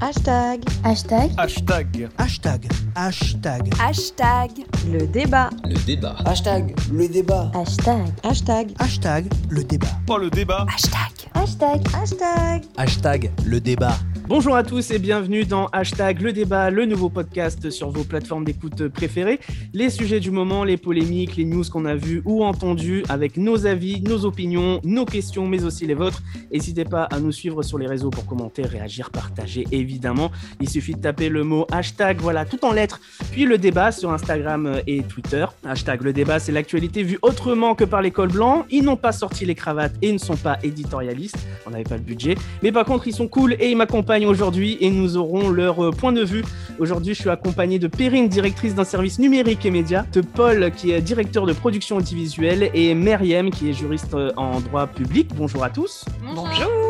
Hashtag. Hashtag. Hashtag. Hashtag. Hashtag. Hashtag. Le débat. Le débat. Hashtag. Le débat. Hashtag. Hashtag. Hashtag. Le débat. Pas le débat. Hashtag. Hashtag. Hashtag. Hashtag. Le débat. Bonjour à tous et bienvenue dans Hashtag le débat, le nouveau podcast sur vos plateformes d'écoute préférées. Les sujets du moment, les polémiques, les news qu'on a vues ou entendues avec nos avis, nos opinions, nos questions, mais aussi les vôtres. N'hésitez pas à nous suivre sur les réseaux pour commenter, réagir, partager évidemment. Il suffit de taper le mot hashtag, voilà, tout en lettres, puis le débat sur Instagram et Twitter. Hashtag le débat, c'est l'actualité vue autrement que par l'école blanc. Ils n'ont pas sorti les cravates et ne sont pas éditorialistes. On n'avait pas le budget. Mais par contre, ils sont cool et ils m'accompagnent aujourd'hui et nous aurons leur euh, point de vue. Aujourd'hui, je suis accompagné de Perrine, directrice d'un service numérique et média, de Paul, qui est directeur de production audiovisuelle, et Meriem, qui est juriste euh, en droit public. Bonjour à tous. Bonjour.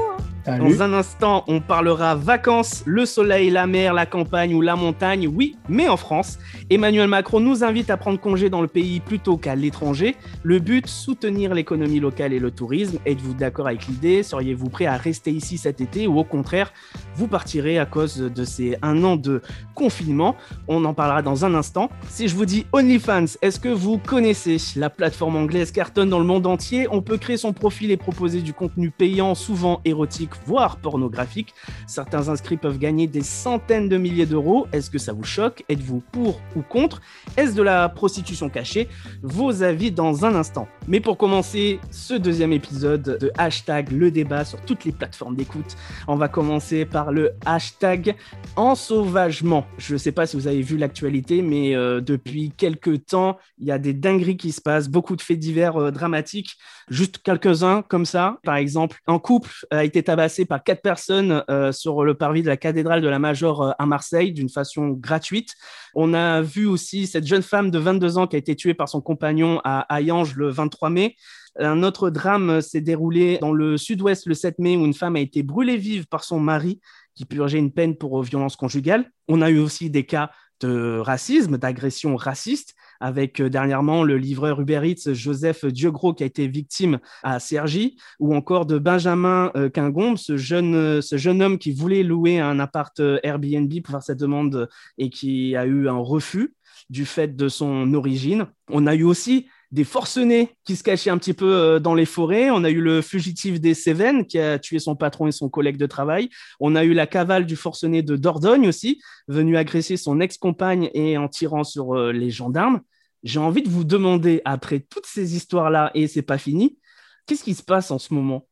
Dans un instant, on parlera vacances, le soleil, la mer, la campagne ou la montagne, oui, mais en France. Emmanuel Macron nous invite à prendre congé dans le pays plutôt qu'à l'étranger. Le but, soutenir l'économie locale et le tourisme. Êtes-vous d'accord avec l'idée? Seriez-vous prêt à rester ici cet été? Ou au contraire, vous partirez à cause de ces un an de confinement? On en parlera dans un instant. Si je vous dis OnlyFans, est-ce que vous connaissez? La plateforme anglaise cartonne dans le monde entier. On peut créer son profil et proposer du contenu payant, souvent érotique voire pornographique. Certains inscrits peuvent gagner des centaines de milliers d'euros. Est-ce que ça vous choque? Êtes-vous pour ou contre? Est-ce de la prostitution cachée? Vos avis dans un instant. Mais pour commencer ce deuxième épisode de hashtag le débat sur toutes les plateformes d'écoute, on va commencer par le hashtag ensauvagement. Je ne sais pas si vous avez vu l'actualité, mais euh, depuis quelques temps, il y a des dingueries qui se passent, beaucoup de faits divers euh, dramatiques. Juste quelques-uns comme ça. Par exemple, un couple a été tabassé par quatre personnes euh, sur le parvis de la cathédrale de la Major euh, à Marseille d'une façon gratuite. On a vu aussi cette jeune femme de 22 ans qui a été tuée par son compagnon à Hayange le 23 mai. Un autre drame s'est déroulé dans le sud-ouest le 7 mai où une femme a été brûlée vive par son mari qui purgeait une peine pour violence conjugale. On a eu aussi des cas de racisme, d'agression raciste, avec euh, dernièrement le livreur Uber Eats Joseph Diogro qui a été victime à Cergy, ou encore de Benjamin euh, Quingombe, ce jeune, euh, ce jeune homme qui voulait louer un appart Airbnb pour faire cette demande et qui a eu un refus du fait de son origine. On a eu aussi des forcenés qui se cachaient un petit peu dans les forêts. On a eu le fugitif des Cévennes qui a tué son patron et son collègue de travail. On a eu la cavale du forcené de Dordogne aussi, venu agresser son ex-compagne et en tirant sur les gendarmes. J'ai envie de vous demander, après toutes ces histoires-là, et c'est pas fini, qu'est-ce qui se passe en ce moment?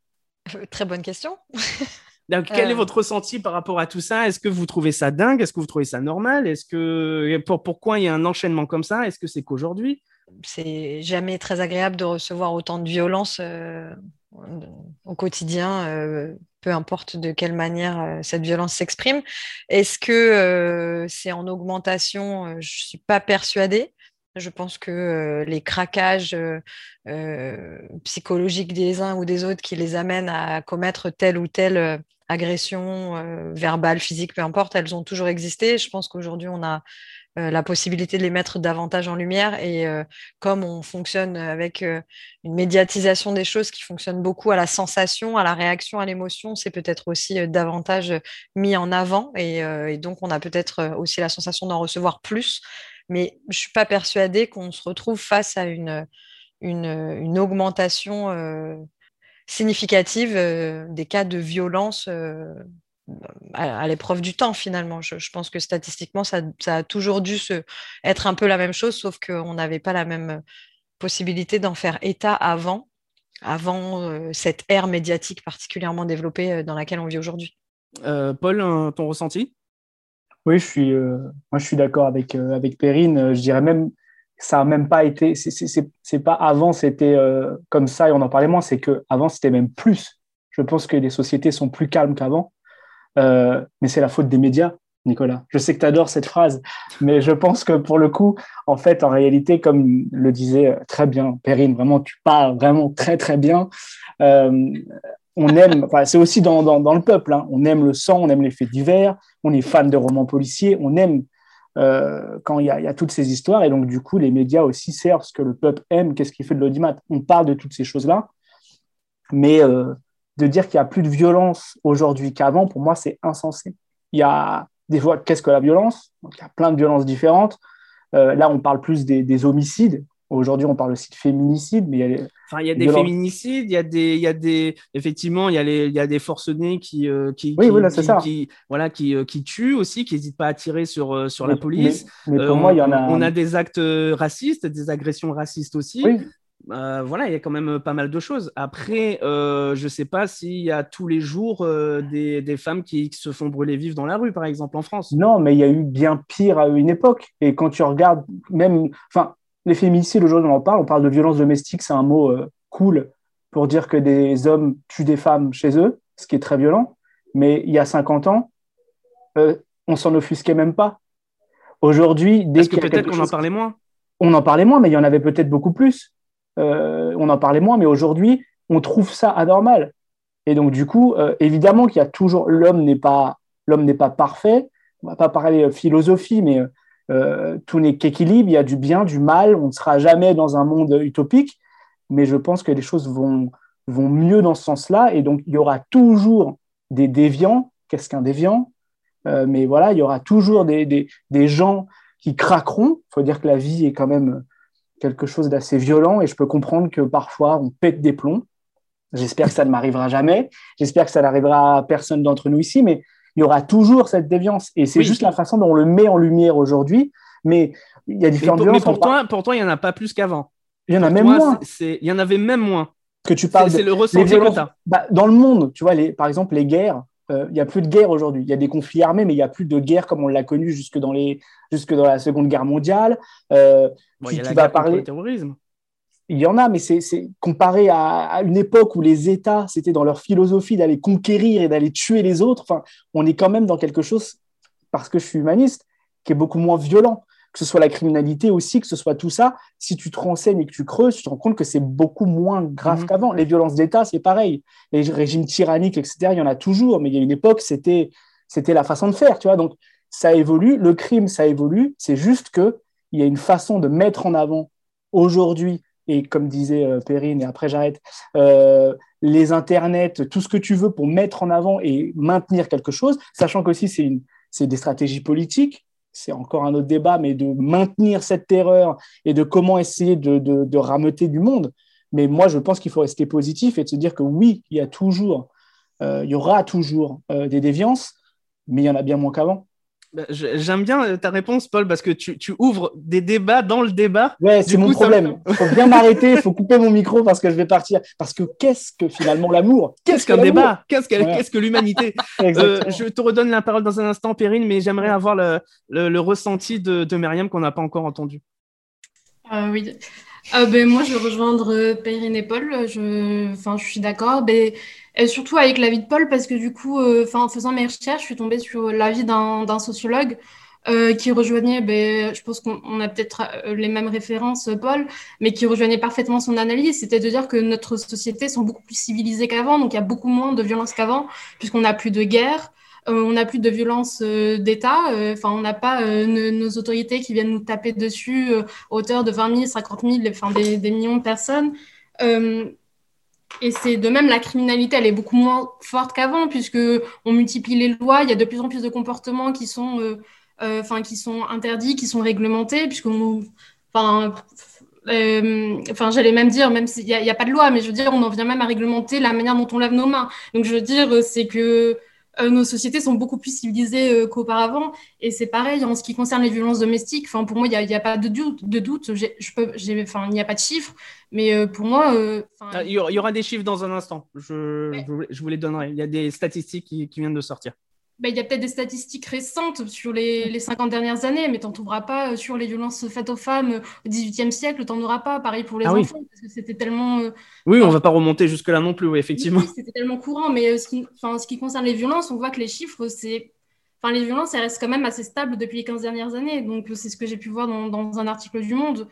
Très bonne question. Donc, quel est votre ressenti par rapport à tout ça? Est-ce que vous trouvez ça dingue? Est-ce que vous trouvez ça normal? Est-ce que pour, pourquoi il y a un enchaînement comme ça? Est-ce que c'est qu'aujourd'hui? C'est jamais très agréable de recevoir autant de violence euh, au quotidien, euh, peu importe de quelle manière euh, cette violence s'exprime. Est-ce que c'est en augmentation? Je ne suis pas persuadée. Je pense que les craquages psychologiques des uns ou des autres qui les amènent à commettre telle ou telle agression verbale, physique, peu importe, elles ont toujours existé. Je pense qu'aujourd'hui, on a la possibilité de les mettre davantage en lumière. Et comme on fonctionne avec une médiatisation des choses qui fonctionne beaucoup à la sensation, à la réaction, à l'émotion, c'est peut-être aussi davantage mis en avant. et donc, on a peut-être aussi la sensation d'en recevoir plus mais je ne suis pas persuadée qu'on se retrouve face à une, augmentation euh, significative euh, des cas de violence euh, à, l'épreuve du temps, finalement. Je, pense que statistiquement, ça, a toujours dû se, être un peu la même chose, sauf qu'on n'avait pas la même possibilité d'en faire état avant, avant cette ère médiatique particulièrement développée dans laquelle on vit aujourd'hui. Paul, ton ressenti? Oui, je suis, euh, moi, je suis d'accord avec, euh, avec Perrine. Euh, je dirais même, ça n'a même pas été, c'est pas avant, c'était comme ça et on en parlait moins, c'est qu'avant, c'était même plus. Je pense que les sociétés sont plus calmes qu'avant, mais c'est la faute des médias. Nicolas. Je sais que tu adores cette phrase, mais je pense que pour le coup, en fait, en réalité, comme le disait très bien Perrine, vraiment, tu parles vraiment très, très bien. on aime, c'est aussi dans, dans, le peuple, hein. on aime le sang, on aime les faits divers, on est fan de romans policiers, on aime euh, quand il y, a toutes ces histoires. Et donc, du coup, les médias aussi servent ce que le peuple aime. Qu'est-ce qui fait de l'audimat On parle de toutes ces choses-là. Mais euh, de dire qu'il y a plus de violence aujourd'hui qu'avant, pour moi, c'est insensé. il y a des fois, qu'est-ce que la violence? Donc, Il y a plein de violences différentes. Euh, là, on parle plus des, des homicides. Aujourd'hui, on parle aussi de féminicide, mais il y a, les, enfin, il y a des féminicides, il y a des, il y a des, effectivement, il y a les, il y a des forcenés qui, euh, qui, oui, qui, voilà, qui, ça. qui, voilà, qui, euh, qui tuent aussi, qui n'hésitent pas à tirer sur, sur la police. Mais, mais pour on, moi, il y en a. on a des actes racistes, des agressions racistes aussi. Oui, Euh, voilà, il y a quand même pas mal de choses. Après, euh, je ne sais pas s'il y a tous les jours euh, des, des femmes qui, qui se font brûler vives dans la rue, par exemple, en France. Non, mais il y a eu bien pire à une époque. Et quand tu regardes, même, enfin, les féminicides, aujourd'hui, on en parle, on parle de violence domestique, c'est un mot euh, cool pour dire que des hommes tuent des femmes chez eux, ce qui est très violent. Mais il y a 50 ans, euh, on s'en offusquait même pas. Aujourd'hui, dès Parce que peut-être qu'on en parlait moins. on en parlait moins, mais il y en avait peut-être beaucoup plus. Euh, on en parlait moins, mais aujourd'hui, on trouve ça anormal. Et donc, du coup, euh, évidemment qu'il y a toujours l'homme n'est pas l'homme n'est pas parfait. On va pas parler euh, philosophie, mais tout n'est qu'équilibre. Il y a du bien, du mal. On ne sera jamais dans un monde utopique, mais je pense que les choses vont vont mieux dans ce sens-là. Et donc, il y aura toujours des déviants. Qu'est-ce qu'un déviant? Mais voilà, il y aura toujours des, des, des gens qui craqueront. Il faut dire que la vie est quand même quelque chose d'assez violent et je peux comprendre que parfois on pète des plombs. J'espère que ça ne m'arrivera jamais. J'espère que ça n'arrivera à personne d'entre nous ici, mais il y aura toujours cette déviance. Et c'est Oui. juste la façon dont on le met en lumière aujourd'hui. Mais il y a Mais différentes pour, mais pour toi, il n'y en a pas plus qu'avant. il y en a Pour même toi, moins Il y en avait même moins. que tu parles. c'est le ressenti que bah, dans le monde, tu vois, les, par exemple, les guerres, il n'y a plus de guerre aujourd'hui. Il y a des conflits armés, mais il n'y a plus de guerre comme on l'a connu jusque dans, les, jusque dans la Seconde Guerre mondiale. Euh, Bon, tu- il y a tu la vas parler- le terrorisme. Il y en a, mais c'est c'est comparé à, à une époque où les États, c'était dans leur philosophie d'aller conquérir et d'aller tuer les autres. Enfin, on est quand même dans quelque chose, parce que je suis humaniste, qui est beaucoup moins violent. Que ce soit la criminalité aussi, que ce soit tout ça. Si tu te renseignes et que tu creuses, tu te rends compte que c'est beaucoup moins grave Mhm. qu'avant. Les violences d'État, c'est pareil. Les régimes tyranniques, etc., il y en a toujours. Mais il y a une époque, c'était c'était la façon de faire, tu vois. Donc, ça évolue. Le crime, ça évolue. C'est juste que il y a une façon de mettre en avant aujourd'hui et comme disait euh, Perrine, et après j'arrête, euh, les internets, tout ce que tu veux pour mettre en avant et maintenir quelque chose, sachant qu'aussi c'est une- c'est des stratégies politiques, c'est encore un autre débat, mais de maintenir cette terreur et de comment essayer de, de, rameuter du monde. Mais moi, je pense qu'il faut rester positif et de se dire que oui, il y a toujours, euh, il y aura toujours euh, des déviances, mais il y en a bien moins qu'avant. Bah, J'aime bien euh, ta réponse, Paul, parce que tu, tu ouvres des débats dans le débat. Ouais, c'est mon problème. Il faut bien m'arrêter, il faut couper mon micro parce que je vais partir. Parce que qu'est-ce que finalement l'amour? Qu'est-ce qu'un débat? Qu'est-ce que, l'humanité? Euh. Je te redonne la parole dans un instant, Perrine, mais j'aimerais avoir le, le, le ressenti de, de Myriam qu'on n'a pas encore entendu. Euh, oui. Euh, ben, moi, je vais rejoindre euh, Perrine et Paul. Je, enfin, je suis d'accord. Ben, surtout avec l'avis de Paul, parce que du coup, euh, en faisant mes recherches, je suis tombée sur l'avis d'un sociologue qui rejoignait, ben, je pense qu'on on a peut-être les mêmes références, Paul, mais qui rejoignait parfaitement son analyse. C'était de dire que notre société sont beaucoup plus civilisées qu'avant, donc il y a beaucoup moins de violence qu'avant, puisqu'on n'a plus de guerre. Euh, on n'a plus de violence euh, d'État, euh, enfin, on n'a pas nos, autorités qui viennent nous taper dessus hauteur de 20 000, 50 000, enfin des, millions de personnes. Et c'est de même la criminalité, elle est beaucoup moins forte qu'avant puisque on multiplie les lois, il y a de plus en plus de comportements qui sont, qui sont interdits, qui sont réglementés puisque enfin, enfin j'allais même dire même s'il n'y a, a pas de loi, mais je veux dire on en vient même à réglementer la manière dont on lave nos mains. Donc je veux dire c'est que nos sociétés sont beaucoup plus civilisées euh, qu'auparavant. Et c'est pareil en ce qui concerne les violences domestiques. Enfin, pour moi, il n'y a, pas de doute. De doute. J'ai- je peux, j'ai- enfin, il n'y a pas de chiffres. Mais euh, pour moi, euh, Ah, Il y aura- des chiffres dans un instant. Je, Ouais. vous- je vous les donnerai. Il y a des statistiques qui, qui viennent de sortir. Ben, il y a peut-être des statistiques récentes sur les, les 50 dernières années, mais tu n'en trouveras pas euh, sur les violences faites aux femmes euh, au XVIIIe siècle. Tu n'en auras pas. Pareil pour les Ah oui. enfants, parce que c'était tellement. euh, Oui, on Ah. va pas remonter jusque-là non plus, oui, effectivement. Oui, c'était tellement courant, mais euh, ce qui, enfin, ce qui concerne les violences, on voit que les chiffres, c'est. Enfin, les violences, elles restent quand même assez stables depuis les 15 dernières années. Donc, c'est ce que j'ai pu voir dans, dans un article du Monde.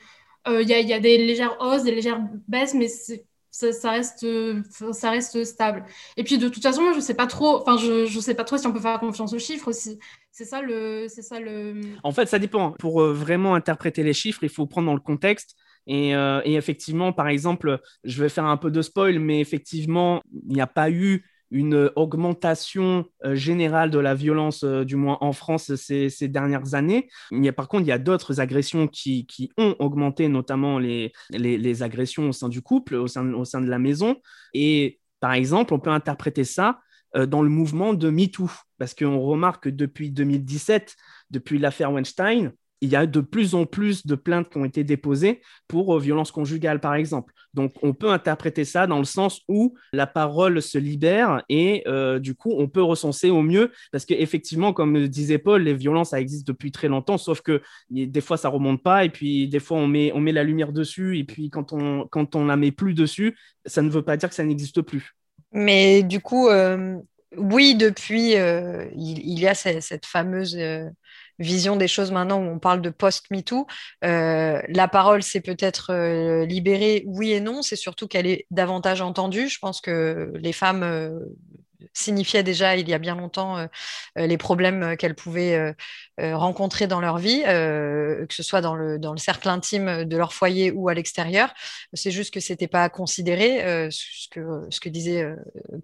Euh, Il y, a, il y a des légères hausses, des légères baisses, mais c'est- ça, reste, euh, ça reste stable. Et puis, de toute façon, moi, je sais pas trop. Enfin, je, je sais pas trop si on peut faire confiance aux chiffres aussi. C'est ça le. C'est ça le. En fait, ça dépend. Pour euh, vraiment interpréter les chiffres, il faut prendre dans le contexte. Et, euh, et effectivement, par exemple, je vais faire un peu de spoil, mais effectivement, il n'y a pas eu une augmentation euh, générale de la violence, euh, du moins en France, ces, dernières années. A, par contre, il y a d'autres agressions qui, ont augmenté, notamment les, agressions au sein du couple, au sein, de la maison. Et par exemple, on peut interpréter ça dans le mouvement de MeToo, parce qu'on remarque que depuis 2017, depuis l'affaire Weinstein, il y a de plus en plus de plaintes qui ont été déposées pour euh, violence conjugale, par exemple. Donc, on peut interpréter ça dans le sens où la parole se libère et euh, du coup, on peut recenser au mieux parce qu'effectivement, comme disait Paul, les violences, ça existe depuis très longtemps, sauf que des fois, ça remonte pas et puis des fois, on met, on met la lumière dessus et puis quand on, quand on la met plus dessus, ça ne veut pas dire que ça n'existe plus. Mais du coup, euh, oui, depuis, il, y a cette, fameuse vision des choses maintenant où on parle de post-MeToo. Euh, la parole s'est peut-être euh, libérée, oui et non. C'est surtout qu'elle est davantage entendue. Je pense que les femmes signifiaient déjà il y a bien longtemps euh, euh, les problèmes euh, qu'elles pouvaient rencontrer dans leur vie, que ce soit dans le, dans le cercle intime de leur foyer ou à l'extérieur. C'est juste que c'était pas considéré, ce, que, ce que disait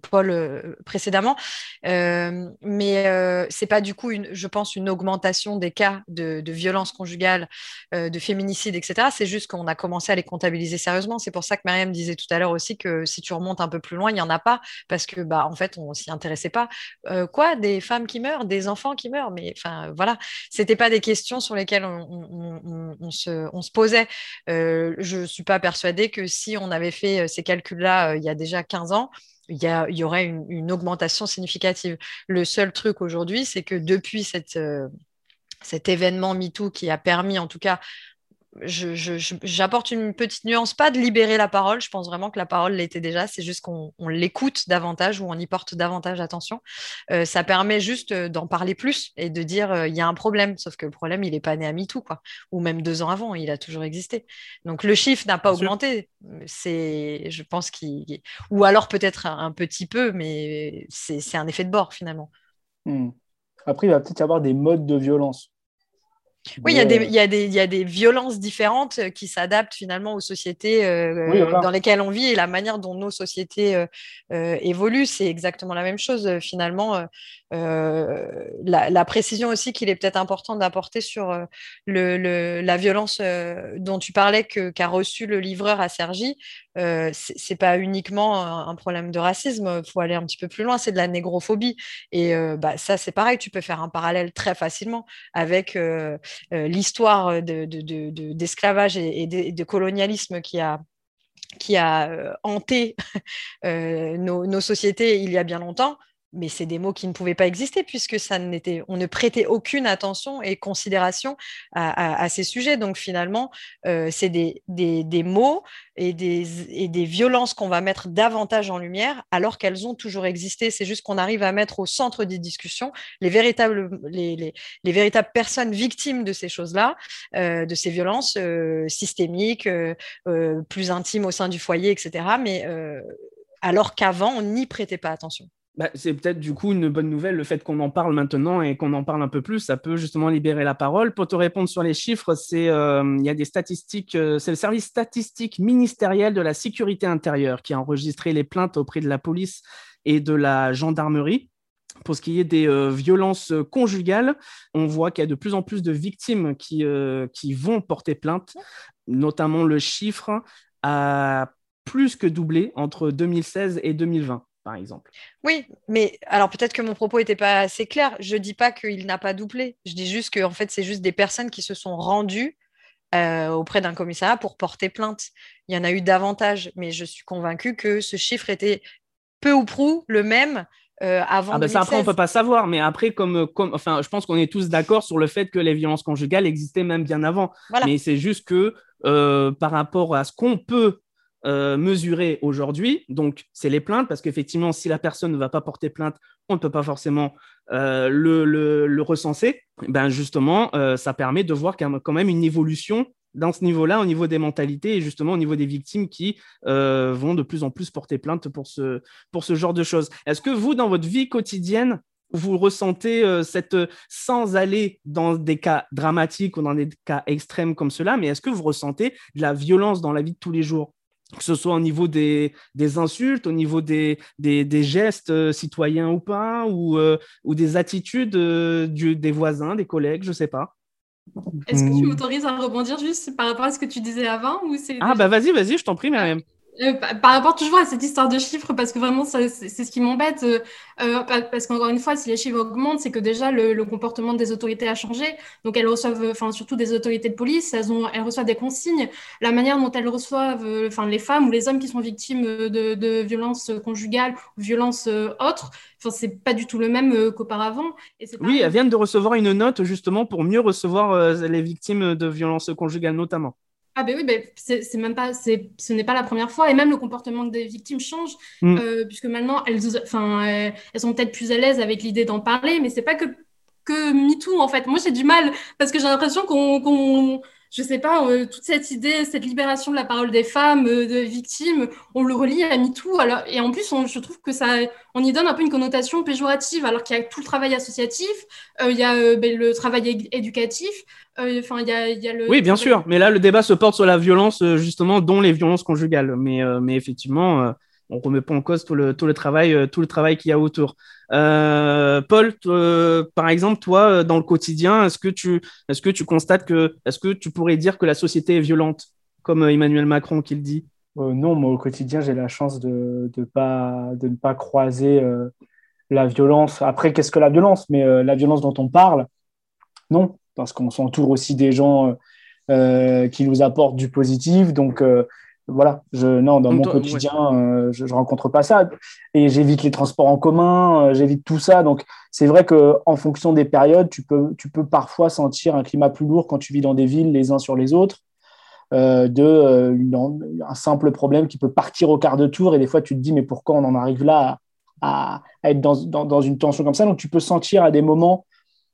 Paul précédemment. mais c'est pas du coup, une, je pense, une augmentation des cas de, de violence conjugale, de féminicide, etc. C'est juste qu'on a commencé à les comptabiliser sérieusement. C'est pour ça que Mariam disait tout à l'heure aussi que si tu remontes un peu plus loin, il n'y en a pas, parce que bah, en fait, on s'y intéressait pas. Euh, quoi, des femmes qui meurent, des enfants qui meurent, mais enfin voilà, c'était pas des questions sur lesquelles on, se, posait. Euh, je suis pas persuadée que si on avait fait euh, ces calculs-là il y a déjà 15 ans, il y, aurait une, augmentation significative. Le seul truc aujourd'hui, c'est que depuis cet événement MeToo qui a permis en tout cas j'apporte une petite nuance, pas de libérer la parole, je pense vraiment que la parole l'était déjà, c'est juste qu'on l'écoute davantage ou on y porte davantage attention. Euh, ça permet juste euh, d'en parler plus et de dire euh, il y a un problème, sauf que le problème, il n'est pas né à MeToo, quoi, ou même deux ans avant, il a toujours existé. Donc le chiffre n'a pas augmenté, c'est, je pense qu'il. Ou alors peut-être un, petit peu, mais c'est un effet de bord finalement. Hmm. Après, il va peut-être y avoir des modes de violence. Oui, il y, a des, il, y a des, il y, a des, violences différentes euh, qui s'adaptent finalement aux sociétés euh, dans lesquelles on vit et la manière dont nos sociétés euh, évoluent, c'est exactement la même chose finalement. La, précision aussi qu'il est peut-être important d'apporter sur le, la violence dont tu parlais qu'a reçu le livreur à Sergi, c'est pas uniquement un, problème de racisme, il faut aller un petit peu plus loin, c'est de la négrophobie. Et bah, ça, c'est pareil, tu peux faire un parallèle très facilement avec l'histoire d'esclavage et, de, colonialisme qui a, qui a euh, hanté euh, nos, sociétés il y a bien longtemps, mais c'est des mots qui ne pouvaient pas exister puisque ça n'était, on ne prêtait aucune attention et considération à, ces sujets. Donc finalement, euh, c'est des, des, mots et des, et des violences qu'on va mettre davantage en lumière alors qu'elles ont toujours existé. C'est juste qu'on arrive à mettre au centre des discussions les véritables, les, les, les véritables personnes victimes de ces choses-là, euh, de ces violences euh, systémiques, plus intimes au sein du foyer, etc. Mais alors qu'avant, on n'y prêtait pas attention. Bah, c'est peut-être du coup une bonne nouvelle le fait qu'on en parle maintenant et qu'on en parle un peu plus. Ça peut justement libérer la parole. Pour te répondre sur les chiffres, c'est euh, il y a des statistiques. Euh, c'est le service statistique ministériel de la sécurité intérieure qui a enregistré les plaintes auprès de la police et de la gendarmerie. Pour ce qui est des euh, violences conjugales, on voit qu'il y a de plus en plus de victimes qui, qui vont porter plainte, notamment le chiffre a plus que doublé entre 2016 et 2020 par exemple. Oui, mais alors peut-être que mon propos n'était pas assez clair. Je ne dis pas qu'il n'a pas doublé. Je dis juste que en fait, c'est juste des personnes qui se sont rendues euh, auprès d'un commissariat pour porter plainte. Il y en a eu davantage, mais je suis convaincue que ce chiffre était peu ou prou le même euh, avant. Ah ben ça, après, on peut pas savoir, mais après, comme, comme enfin, je pense qu'on est tous d'accord sur le fait que les violences conjugales existaient même bien avant. Mais c'est juste que euh, par rapport à ce qu'on peut euh, mesurer aujourd'hui. Donc, c'est les plaintes, parce qu'effectivement, si la personne ne va pas porter plainte, on ne peut pas forcément euh, le, recenser. Ben justement, euh, ça permet de voir quand même une évolution dans ce niveau-là, au niveau des mentalités et justement au niveau des victimes qui vont de plus en plus porter plainte pour ce, pour ce genre de choses. Est-ce que vous, dans votre vie quotidienne, vous ressentez cette, sans aller dans des cas dramatiques ou dans des cas extrêmes comme cela, mais est-ce que vous ressentez de la violence dans la vie de tous les jours? Que ce soit au niveau des, des insultes, au niveau des, des, des gestes euh, citoyens ou pas, ou, euh, ou des attitudes euh, du, des voisins, des collègues, je sais pas. Est-ce que tu Hmm. m'autorises à rebondir juste par rapport à ce que tu disais avant ou c'est Ah bah vas-y, vas-y, je t'en prie, Myriam. Euh, par rapport toujours à cette histoire de chiffres, parce que vraiment, c'est ce qui m'embête. euh, euh, pa- parce qu'encore une fois, si les chiffres augmentent, c'est que déjà le, le comportement des autorités a changé. Donc elles reçoivent, enfin surtout des autorités de police, elles, ont, elles reçoivent des consignes. La manière dont elles reçoivent, enfin les femmes ou les hommes qui sont victimes de, de violences conjugales ou violences autres, enfin c'est pas du tout le même qu'auparavant. Oui, elles viennent de recevoir une note justement pour mieux recevoir les victimes de violences conjugales notamment. Ah ben oui, ben c'est même pas, c'est, ce n'est pas la première fois et même le comportement des victimes change Mm. euh, puisque maintenant elles, enfin, euh, elles sont peut-être plus à l'aise avec l'idée d'en parler, mais c'est pas que que MeToo en fait. Moi j'ai du mal parce que j'ai l'impression qu'on, qu'on, je sais pas, euh, toute cette idée, cette libération de la parole des femmes, euh, victimes, on le relie à MeToo. Alors et en plus je trouve que ça, on y donne un peu une connotation péjorative alors qu'il y a tout le travail associatif, euh, il y a euh, ben, le travail éducatif, enfin il il y a le Oui, bien sûr, mais là le débat se porte sur la violence justement, dont les violences conjugales. Mais, mais effectivement, on remet pas en cause tout le, tout le travail, tout le travail qu'il y a autour. Euh, Paul, euh, par exemple, toi, euh, dans le quotidien, est-ce que tu, est-ce que tu constates que, est-ce que tu pourrais dire que la société est violente, comme Emmanuel Macron qui le dit? Non, moi au quotidien, j'ai la chance de, de, ne pas croiser la violence. Après, qu'est-ce que la violence? Mais la violence dont on parle, non, parce qu'on s'entoure aussi des gens qui nous apportent du positif. Donc voilà, je, non, dans Donc, mon quotidien, euh, je ne rencontre pas ça. Et j'évite les transports en commun, euh, j'évite tout ça. Donc c'est vrai qu'en fonction des périodes, tu peux, tu peux parfois sentir un climat plus lourd quand tu vis dans des villes les uns sur les autres euh, de une- un simple problème qui peut partir au quart de tour et des fois tu te dis mais pourquoi on en arrive là à, à- à être dans, dans, dans une tension comme ça? Donc tu peux sentir à des moments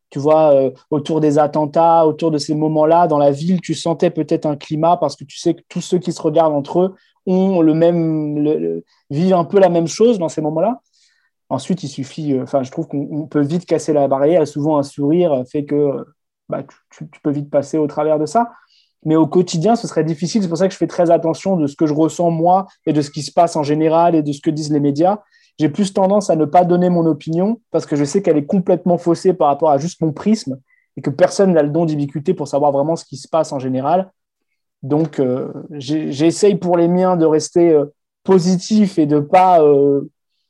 tu vois euh, autour des attentats autour de ces moments-là dans la ville tu sentais peut-être un climat parce que tu sais que tous ceux qui se regardent entre eux ont le même vivent un peu la même chose dans ces moments-là ensuite il suffit euh, enfin je trouve qu'on on peut vite casser la barrière et souvent un sourire fait que euh, bah, tu- tu peux vite passer au travers de ça mais au quotidien, ce serait difficile. C'est pour ça que je fais très attention de ce que je ressens moi et de ce qui se passe en général et de ce que disent les médias. J'ai plus tendance à ne pas donner mon opinion parce que je sais qu'elle est complètement faussée par rapport à juste mon prisme et que personne n'a le don d'ubiquité pour savoir vraiment ce qui se passe en général. Donc, euh, j'essaye pour les miens de rester euh, positif et de pas, euh,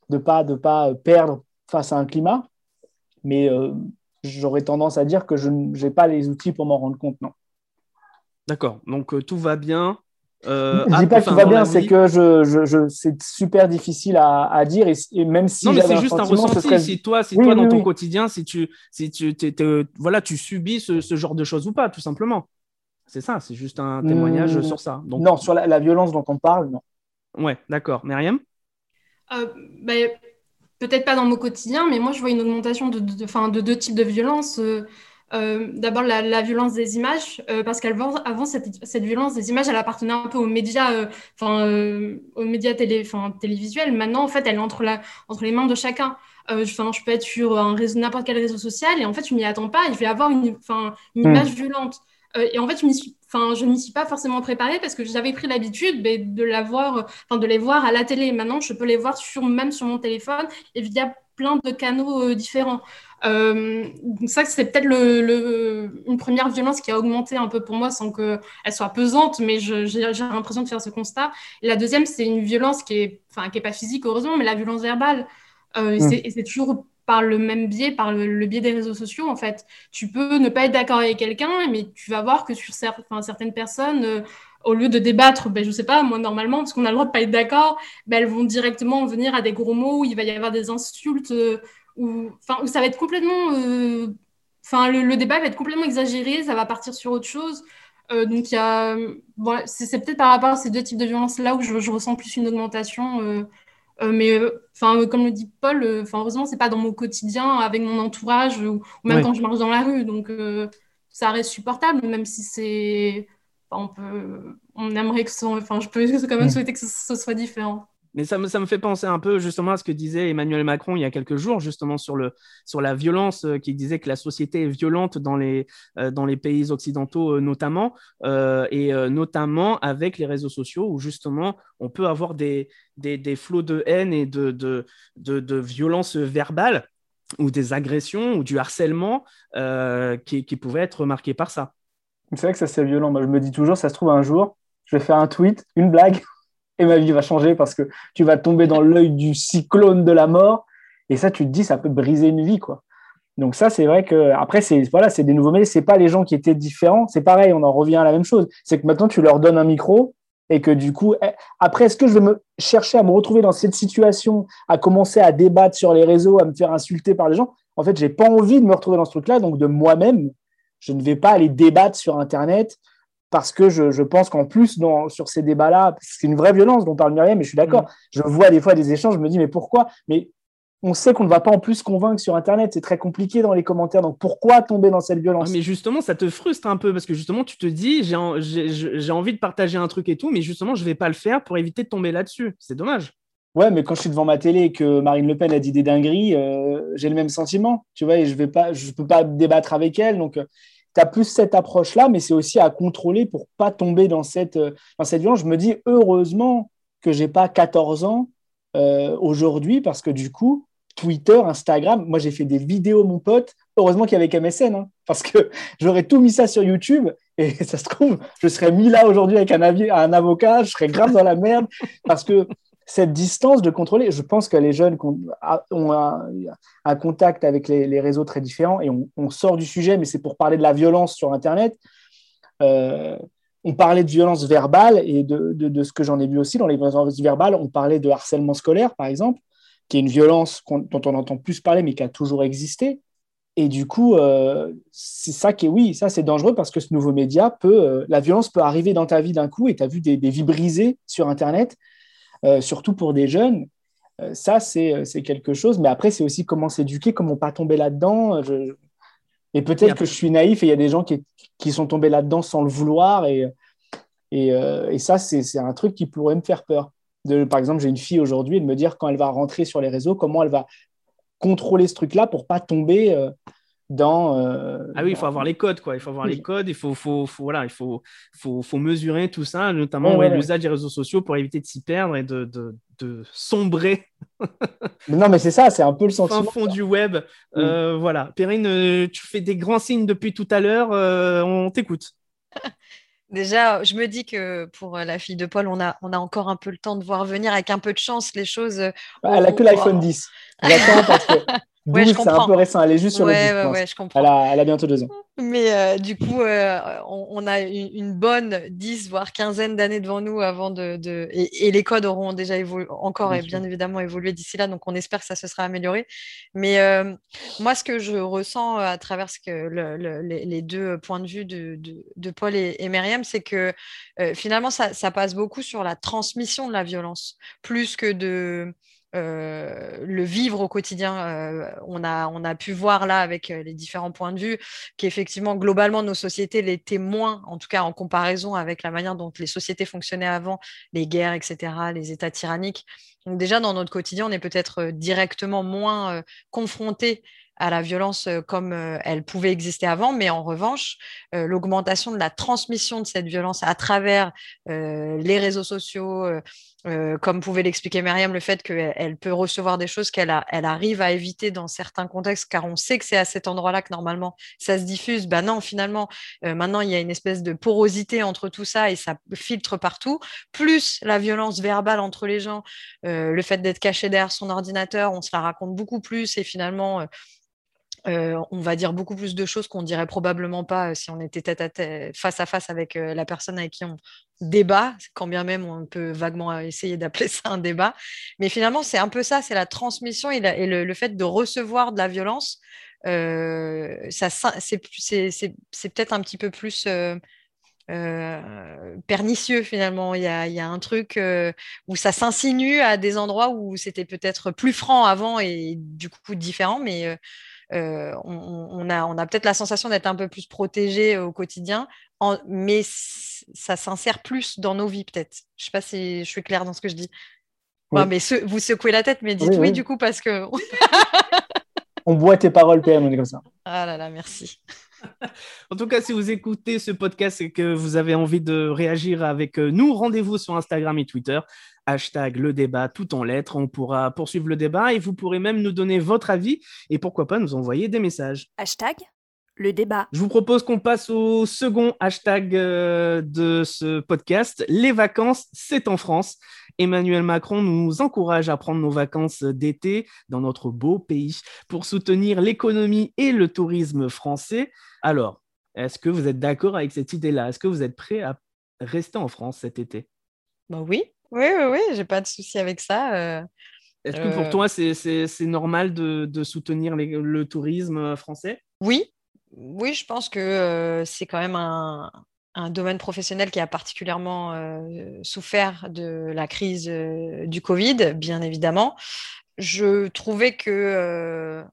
de pas, de pas perdre face à un climat. Mais j'aurais tendance à dire que je n'ai pas les outils pour m'en rendre compte, non. D'accord. Donc tout va bien. Euh, je à- dis pas que tout va bien, c'est que je, je, je- c'est super difficile à, à dire et, et même si non, mais c'est juste un ressenti. serait- Si toi, si Oui, toi oui, dans ton oui. quotidien, si tu, si tu, voilà, tu subis ce, ce genre de choses ou pas, tout simplement. C'est ça. C'est juste un témoignage Hmm, sur ça. Donc, Non, sur la, la violence dont on parle, non. Ouais, d'accord. Myriam? Euh, ben, peut-être pas dans mon quotidien, mais moi je vois une augmentation de, de, de deux types de violences. Euh, euh, D'abord la, la violence des images, euh, parce qu'avant avant cette, cette violence des images, elle appartenait un peu aux médias, euh, enfin euh, aux médias télé, télévisuels. Maintenant, en fait, elle est entre, la, entre les mains de chacun. Je, enfin, je peux être sur un réseau, n'importe quel réseau social et en fait, je m'y attends pas et je vais avoir une, enfin, une Mm. image violente. Et en fait, je m'y suis, enfin, je m'y suis pas forcément préparée parce que j'avais pris l'habitude de la voir, enfin, de les voir à la télé. Maintenant, je peux les voir sur, même sur mon téléphone et via plein de canaux différents. Euh, donc ça, c'est peut-être une première violence qui a augmenté un peu pour moi sans qu'elle soit pesante, mais j'ai l'impression de faire ce constat. La deuxième, c'est une violence qui est, enfin, pas physique, heureusement, mais la violence verbale. Euh, et c'est- toujours par le même biais, par le, biais des réseaux sociaux, en fait. Tu peux ne pas être d'accord avec quelqu'un, mais tu vas voir que sur certaines personnes, euh, au lieu de débattre, ben, je sais pas, moi, normalement, parce qu'on a le droit de pas être d'accord, ben, elles vont directement en venir à des gros mots, où il va y avoir des insultes, euh, où, enfin, où ça va être complètement... euh, Enfin, le, le débat va être complètement exagéré, ça va partir sur autre chose. Euh, donc, il y a, voilà, c'est peut-être par rapport à ces deux types de violences là où je, je ressens plus une augmentation. euh, euh, mais euh, enfin, comme le dit Paul, euh, enfin, heureusement, c'est pas dans mon quotidien avec mon entourage ou, ou même Ouais. quand je marche dans la rue. Donc, euh, ça reste supportable, même si c'est. on peut, on aimerait que ce soit. Enfin, je peux quand même Mm. souhaiter que ce, ce soit différent. Mais ça me, ça me fait penser un peu justement à ce que disait Emmanuel Macron il y a quelques jours, justement sur, le, sur la violence, euh, qui disait que la société est violente dans les, euh, dans les pays occidentaux euh, notamment, et notamment avec les réseaux sociaux où justement on peut avoir des, des, des flots de haine et de, de, de, violence verbale ou des agressions ou du harcèlement qui, qui pouvaient être marqués par ça. C'est vrai que ça c'est violent. Moi je me dis toujours, ça se trouve un jour, je vais faire un tweet, une blague et ma vie va changer parce que tu vas tomber dans l'œil du cyclone de la mort. Et ça, tu te dis, ça peut briser une vie, quoi. Donc ça, c'est vrai que après, c'est voilà, c'est des nouveaux médias. C'est pas les gens qui étaient différents. C'est pareil, on en revient à la même chose. C'est que maintenant, tu leur donnes un micro et que du coup, eh, après, est-ce que je vais me chercher à me retrouver dans cette situation, à commencer à débattre sur les réseaux, à me faire insulter par les gens? En fait, j'ai pas envie de me retrouver dans ce truc-là. Donc de moi-même, je ne vais pas aller débattre sur Internet parce que je, je pense qu'en plus, dans, sur ces débats-là, c'est une vraie violence dont parle Myriam, mais je suis d'accord. Mm. Je vois des fois des échanges, je me dis, mais pourquoi? Mais on sait qu'on ne va pas en plus convaincre sur Internet. C'est très compliqué dans les commentaires. Donc pourquoi tomber dans cette violence? Mais justement, ça te frustre un peu parce que justement, tu te dis, j'ai envie de partager un truc et tout, mais justement, je ne vais pas le faire pour éviter de tomber là-dessus. C'est dommage. Ouais, mais quand je suis devant ma télé et que Marine Le Pen a dit des dingueries, euh, j'ai le même sentiment, tu vois, et je ne peux pas débattre avec elle. Donc, euh, plus cette approche-là, mais c'est aussi à contrôler pour pas tomber dans cette, euh, dans cette violence. Je me dis heureusement que j'ai pas 14 ans euh, aujourd'hui parce que du coup, Twitter, Instagram, moi j'ai fait des vidéos, mon pote. Heureusement qu'il y avait MSN, hein, parce que j'aurais tout mis ça sur YouTube et ça se trouve, je serais mis là aujourd'hui avec un, un avocat, je serais grave dans la merde parce que cette distance de contrôler, je pense que les jeunes ont un, contact avec les, réseaux très différents et on, sort du sujet, mais c'est pour parler de la violence sur Internet. Euh, on parlait de violence verbale et de, ce que j'en ai vu aussi dans les violences verbales. On parlait de harcèlement scolaire, par exemple, qui est une violence dont on entend plus parler, mais qui a toujours existé. Et du coup, euh, c'est ça qui est, oui, ça c'est dangereux parce que ce nouveau média peut, euh, la violence peut arriver dans ta vie d'un coup et tu as vu des, vies brisées sur Internet surtout pour des jeunes. Euh, ça, euh, c'est quelque chose. Mais après, c'est aussi comment s'éduquer, comment pas tomber là-dedans. Et peut-être que je suis naïf et il y a des gens qui, qui sont tombés là-dedans sans le vouloir. Et, et, et ça, c'est un truc qui pourrait me faire peur. De, par exemple, j'ai une fille aujourd'hui de me dire quand elle va rentrer sur les réseaux, comment elle va contrôler ce truc-là pour pas tomber dans. Euh, ah oui, il faut avoir les codes, quoi. Il faut avoir les codes, il faut, faut, faut, voilà, il faut, faut, faut, mesurer tout ça, notamment ouais, l'usage des réseaux sociaux pour éviter de s'y perdre et de, de, de sombrer. non, mais c'est ça, c'est un peu le sentiment. Fin fond du web. Euh, voilà. Perrine, euh, tu fais des grands signes depuis tout à l'heure, on t'écoute. Déjà, je me dis que pour la fille de Paul, on a, on a encore un peu le temps de voir venir avec un peu de chance les choses. elle n'a que l'iPhone 10. J'attends parce que Ouais, c'est un peu récent. Elle est juste sur le 10. je comprends. Elle a, bientôt deux ans. Mais euh, du coup, euh, on, a une, bonne 10, voire quinzaine d'années devant nous avant de. Et, les codes auront déjà évolué, encore et bien évidemment évolué d'ici là. Donc, on espère que ça se sera amélioré. Mais euh, moi, ce que je ressens à travers ce que les, deux points de vue de, de, Paul et, et Myriam, c'est que finalement, ça, ça passe beaucoup sur la transmission de la violence, plus que de euh, le vivre au quotidien. Euh, on, a, on a pu voir là avec euh, les différents points de vue qu'effectivement, globalement, nos sociétés l'étaient moins, en tout cas en comparaison avec la manière dont les sociétés fonctionnaient avant, les guerres, etc., les États tyranniques. Donc déjà, dans notre quotidien, on est peut-être directement moins confronté à la violence comme elle pouvait exister avant, mais en revanche, l'augmentation de la transmission de cette violence à travers les réseaux sociaux, euh, comme pouvait l'expliquer Myriam, le fait qu'elle peut recevoir des choses qu'elle elle arrive à éviter dans certains contextes, car on sait que c'est à cet endroit-là que normalement ça se diffuse. Ben non, finalement, euh, maintenant il y a une espèce de porosité entre tout ça et ça filtre partout. Plus la violence verbale entre les gens, euh, le fait d'être caché derrière son ordinateur, on se la raconte beaucoup plus et finalement euh, on va dire beaucoup plus de choses qu'on dirait probablement pas euh, si on était tête à tête, face à face avec euh, la personne avec qui on débat, quand bien même on peut vaguement essayer d'appeler ça un débat. Mais finalement, c'est un peu ça, c'est la transmission et, le, fait de recevoir de la violence. c'est, peut-être un petit peu plus pernicieux finalement. Il y a, un truc où ça s'insinue à des endroits où c'était peut-être plus franc avant et du coup différent, mais on, a, on a peut-être la sensation d'être un peu plus protégé au quotidien, mais ça s'insère plus dans nos vies peut-être. Je ne sais pas si je suis claire dans ce que je dis. Ouais, Oui. mais ce- vous secouez la tête, mais dites Oui, oui, oui. du coup, parce que. On boit tes paroles, PM, on est comme ça. Ah là là, merci. En tout cas, si vous écoutez ce podcast et que vous avez envie de réagir avec euh, nous, rendez-vous sur Instagram et Twitter. Hashtag le débat tout en lettres. On pourra poursuivre le débat et vous pourrez même nous donner votre avis et pourquoi pas nous envoyer des messages. Hashtag le débat. Je vous propose qu'on passe au second hashtag euh, de ce podcast. Les vacances, c'est en France. Emmanuel Macron nous encourage à prendre nos vacances d'été dans notre beau pays pour soutenir l'économie et le tourisme français. Alors, est-ce que vous êtes d'accord avec cette idée-là? Est-ce que vous êtes prêt à rester en France cet été? Bah oui, oui, oui, oui, j'ai pas de souci avec ça. euh. Est-ce que pour Euh. toi, c'est normal de, de soutenir les- le tourisme français? Oui, oui, je pense que euh, c'est quand même un, un domaine professionnel qui a particulièrement euh, souffert de la crise euh, du Covid, bien évidemment. Je trouvais que euh,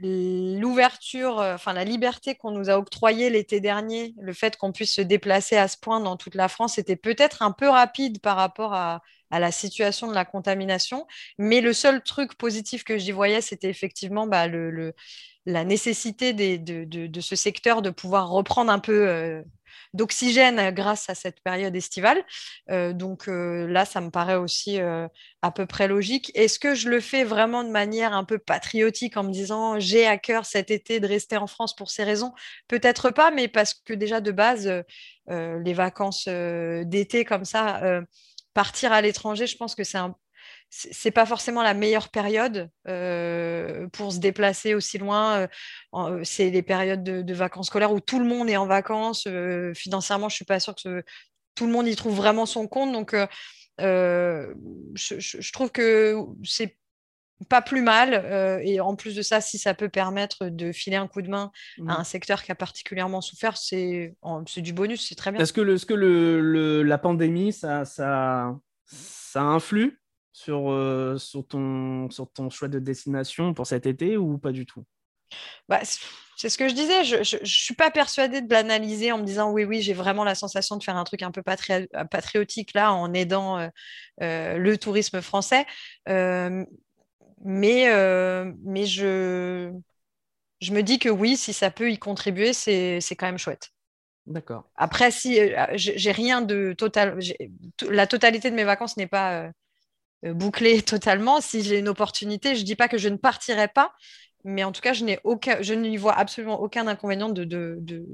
l'ouverture, euh, enfin la liberté qu'on nous a octroyée l'été dernier, le fait qu'on puisse se déplacer à ce point dans toute la France, était peut-être un peu rapide par rapport à, la situation de la contamination. Mais le seul truc positif que j'y voyais, c'était effectivement bah, la nécessité de ce secteur de pouvoir reprendre un peu euh, d'oxygène grâce à cette période estivale. Euh, donc euh, là, ça me paraît aussi euh, à peu près logique. Est-ce que je le fais vraiment de manière un peu patriotique en me disant j'ai à cœur cet été de rester en France pour ces raisons? Peut-être pas, mais parce que déjà de base, les vacances d'été comme ça, partir à l'étranger, je pense que c'est un c'est pas forcément la meilleure période euh, pour se déplacer aussi loin. Euh, euh, c'est les périodes de, de vacances scolaires où tout le monde est en vacances. Euh, financièrement, je suis pas sûre que ce- tout le monde y trouve vraiment son compte. Donc, je, trouve que c'est pas plus mal. et en plus de ça, si ça peut permettre de filer un coup de main à un secteur qui a particulièrement souffert, c'est du bonus, c'est très bien. Est-ce que, le, est-ce que le, le- la pandémie, ça, ça, ça influe? Sur, euh, sur, ton, sur ton choix de destination pour cet été ou pas du tout? Bah, c'est ce que je disais, je ne suis pas persuadée de l'analyser en me disant oui, oui, j'ai vraiment la sensation de faire un truc un peu patri- patriotique là en aidant euh, euh, le tourisme français. Euh, mais mais je, je me dis que oui, si ça peut y contribuer, c'est quand même chouette. D'accord. Après, si j'ai rien de total, la totalité de mes vacances n'est pas euh, bouclée totalement. Si j'ai une opportunité, je dis pas que je ne partirai pas, mais en tout cas, je n'ai aucun, je n'y vois absolument aucun inconvénient de, de, de,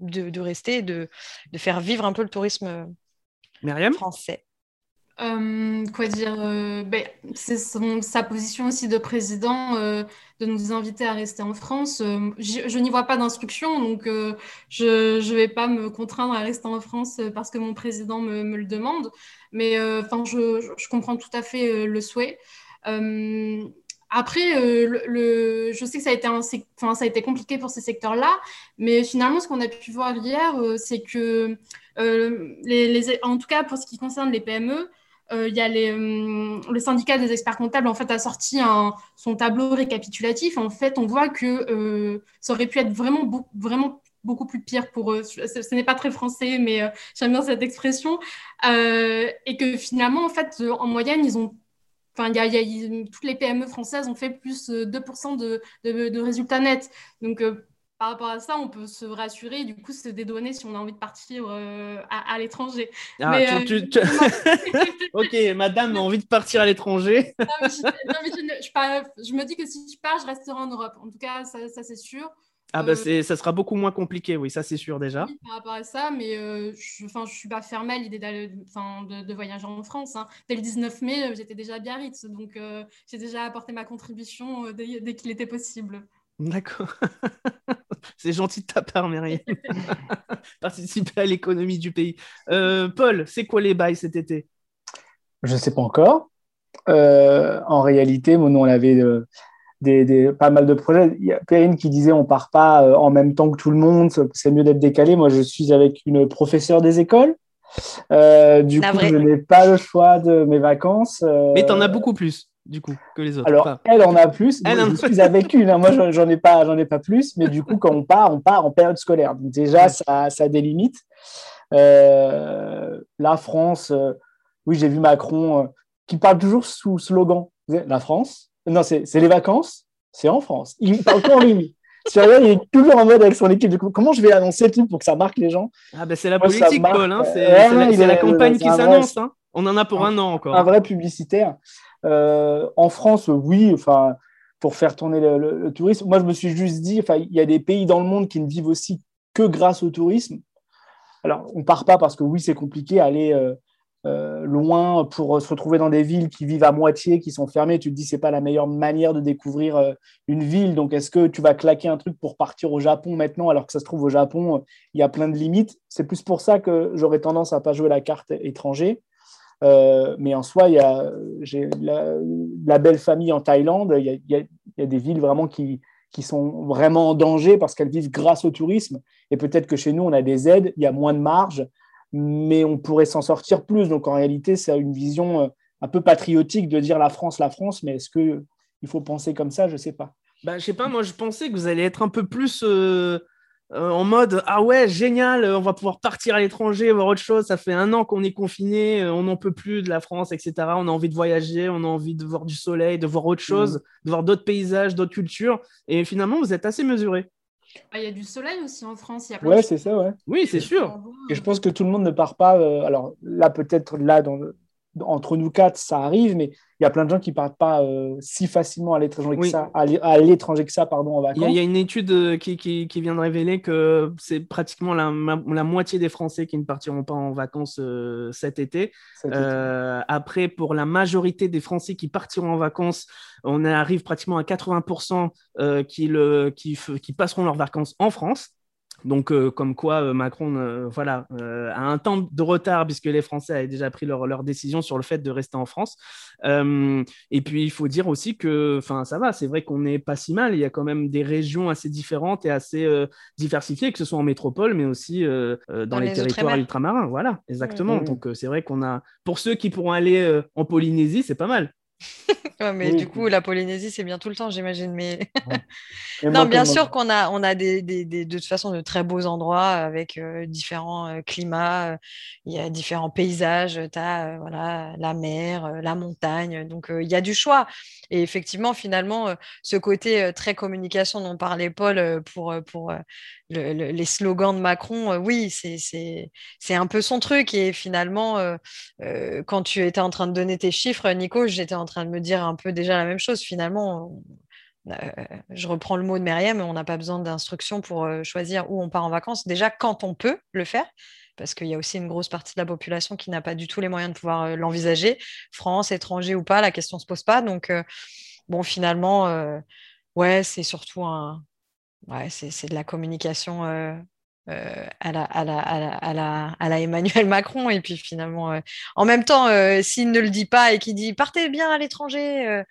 de, de- rester, de, de faire vivre un peu le tourisme euh, Myriam? français. Euh, quoi dire euh, ben, c'est sa position aussi de président euh, de nous inviter à rester en France. Je n'y vois pas d'instruction, donc je ne vais pas me contraindre à rester en France parce que mon président me, le demande. Mais enfin, je, comprends tout à fait le souhait. Après, je sais que ça a été, ça a été compliqué pour ces secteurs-là, mais finalement, ce qu'on a pu voir hier, c'est que, en tout cas pour ce qui concerne les PME, il y a euh, le syndicat des experts comptables en fait a sorti son tableau récapitulatif. En fait, on voit que euh, ça aurait pu être vraiment, beau- vraiment beaucoup plus pire pour eux. Ce, n'est pas très français, mais euh, j'aime bien cette expression. Euh, et que finalement, en euh, moyenne, ils ont Enfin, y y a- toutes les PME françaises ont fait plus euh, 2% de, de, de résultats nets. Donc, euh, par rapport à ça, on peut se rassurer et du coup se dédouaner si on a envie de partir euh, à, à l'étranger. Ah, Mais, tu- euh, tu- tu- Ok, madame a envie de partir à l'étranger. Non, mais je, non, mais je ne- je pars- je me dis que si je pars, je resterai en Europe. En tout cas, ça, ça, c'est sûr. Ah bah Euh, ça sera beaucoup moins compliqué, oui, ça c'est sûr déjà. Oui, par rapport à ça, mais euh, je ne suis pas fermée à l'idée de, de voyager en France. hein. Dès le 19 mai, j'étais déjà à Biarritz, donc euh, j'ai déjà apporté ma contribution dès, dès qu'il était possible. D'accord. c'est gentil de ta part, Myriam. Participer à l'économie du pays. Euh, Paul, c'est quoi les bails cet été? Je ne sais pas encore. Euh, en réalité, mon on avait euh, des, des- pas mal de projets. Il y a Perrine qui disait on part pas en même temps que tout le monde, c'est mieux d'être décalé. Moi, je suis avec une professeure des écoles. Euh, du La coup, vraie. je n'ai pas le choix de mes vacances. euh, Mais t'en as beaucoup plus, du coup, que les autres. Alors, Enfin, elle en a plus. Elle Moi, en- je suis avec une. hein. Moi, j'en- ai pas, j'en ai pas plus. Mais du coup, quand on part, on part en période scolaire. Donc déjà, Ouais. ça, ça délimite. Euh, la France, euh, oui, j'ai vu Macron. euh, qui parle toujours sous slogan. La France, non, c'est les vacances, c'est en France. Il parle encore lui. Sérieux, il est toujours en mode avec son équipe. Comment je vais annoncer le truc pour que ça marque les gens? Ah ben c'est la politique, Paul. Hein. C'est la, campagne qui s'annonce. Hein. On en a pour un, an encore. Un vrai publicitaire. Euh, en France, oui, enfin, pour faire tourner le, tourisme. Moi, je me suis juste dit, enfin, il y a des pays dans le monde qui ne vivent aussi que grâce au tourisme. Alors, on part pas parce que oui, c'est compliqué aller euh, euh, loin pour se retrouver dans des villes qui vivent à moitié, qui sont fermées. Tu te dis, c'est pas la meilleure manière de découvrir une ville. Donc, est-ce que tu vas claquer un truc pour partir au Japon maintenant, alors que ça se trouve au Japon, il y a plein de limites? C'est plus pour ça que j'aurais tendance à pas jouer la carte étranger. Euh, mais en soi, il y a la, belle famille en Thaïlande. Il y, a, des villes vraiment qui, qui sont vraiment en danger parce qu'elles vivent grâce au tourisme. Et peut-être que chez nous, on a des aides, il y a moins de marge mais on pourrait s'en sortir plus. Donc en réalité, c'est une vision euh, un peu patriotique de dire la France, la France, mais est-ce qu'il faut penser comme ça? Je ne sais pas. Bah, je sais pas, moi je pensais que vous allez être un peu plus euh, euh, en mode Ah ouais, génial, on va pouvoir partir à l'étranger, voir autre chose. Ça fait un an qu'on est confiné, on n'en peut plus de la France, etc. On a envie de voyager, on a envie de voir du soleil, de voir autre chose, mm. de voir d'autres paysages, d'autres cultures. Et finalement, vous êtes assez mesuré. Ah, il y a du soleil aussi en France. Y a ouais, c'est ça, ouais. Oui, c'est sûr. Et je pense que tout le monde ne part pas. Euh, alors là, peut-être là, dans entre nous quatre, ça arrive, mais il y a plein de gens qui ne partent pas euh, si facilement à l'étranger que ça, à l'étranger que ça, pardon, en vacances. Il y, a une étude euh, qui, qui, qui, vient de révéler que c'est pratiquement la, la, moitié des Français qui ne partiront pas en vacances euh, cet été. après, pour la majorité des Français qui partiront en vacances, on arrive pratiquement à 80% qui, le, qui, qui passeront leurs vacances en France. Donc, euh, comme quoi euh, Macron euh, voilà, a un temps de retard puisque les Français avaient déjà pris leur, décision sur le fait de rester en France. et puis, il faut dire aussi que ça va, c'est vrai qu'on n'est pas si mal. Il y a quand même des régions assez différentes et assez diversifiées, que ce soit en métropole, mais aussi dans, les, territoires ultramarins. Voilà, exactement. Mmh. Donc, c'est vrai qu'on a, pour ceux qui pourront aller en Polynésie, c'est pas mal. Mais du coup, la Polynésie, c'est bien tout le temps, j'imagine. Mais non, bien sûr qu'on a, on a des, des, de toute façon de très beaux endroits avec euh, différents euh, climats. Euh, il y a différents paysages. Tu as voilà, la mer, la montagne. Donc, il y a du choix. Et effectivement, finalement, ce côté très communication dont parlait Paul pour, pour les slogans de Macron, oui, c'est un peu son truc. Et finalement, quand tu étais en train de donner tes chiffres, Nico, j'étais en train de me dire un peu déjà la même chose. Finalement, euh, je reprends le mot de Myriam, on n'a pas besoin d'instructions pour euh, choisir où on part en vacances. Déjà, quand on peut le faire, parce qu'il y a aussi une grosse partie de la population qui n'a pas du tout les moyens de pouvoir euh, l'envisager. France, étranger ou pas, la question ne se pose pas. Donc, bon, finalement, ouais, c'est surtout un. Ouais, c'est de la communication euh, à, la, à, la, à, la, à, la, Emmanuel Macron. Et puis finalement, euh, en même temps, euh, s'il ne le dit pas et qu'il dit partez bien à l'étranger,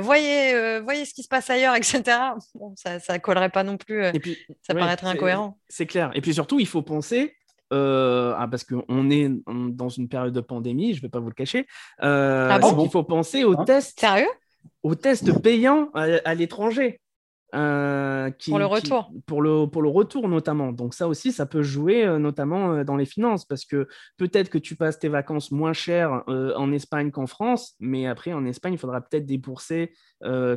voyez, voyez ce qui se passe ailleurs, etc., bon, ça ne collerait pas non plus. Et puis, ça paraîtrait incohérent. C'est clair. Et puis surtout, il faut penser. Ah, parce qu'on est dans une période de pandémie, je ne vais pas vous le cacher. Ah il faut penser aux hein? tests. Sérieux? Aux tests payants à l'étranger. Euh, pour le retour. pour, le, pour le retour notamment. Donc ça aussi, ça peut jouer euh, notamment euh, dans les finances parce que peut-être que tu passes tes vacances moins chères en Espagne qu'en France, mais après en Espagne, il faudra peut-être débourser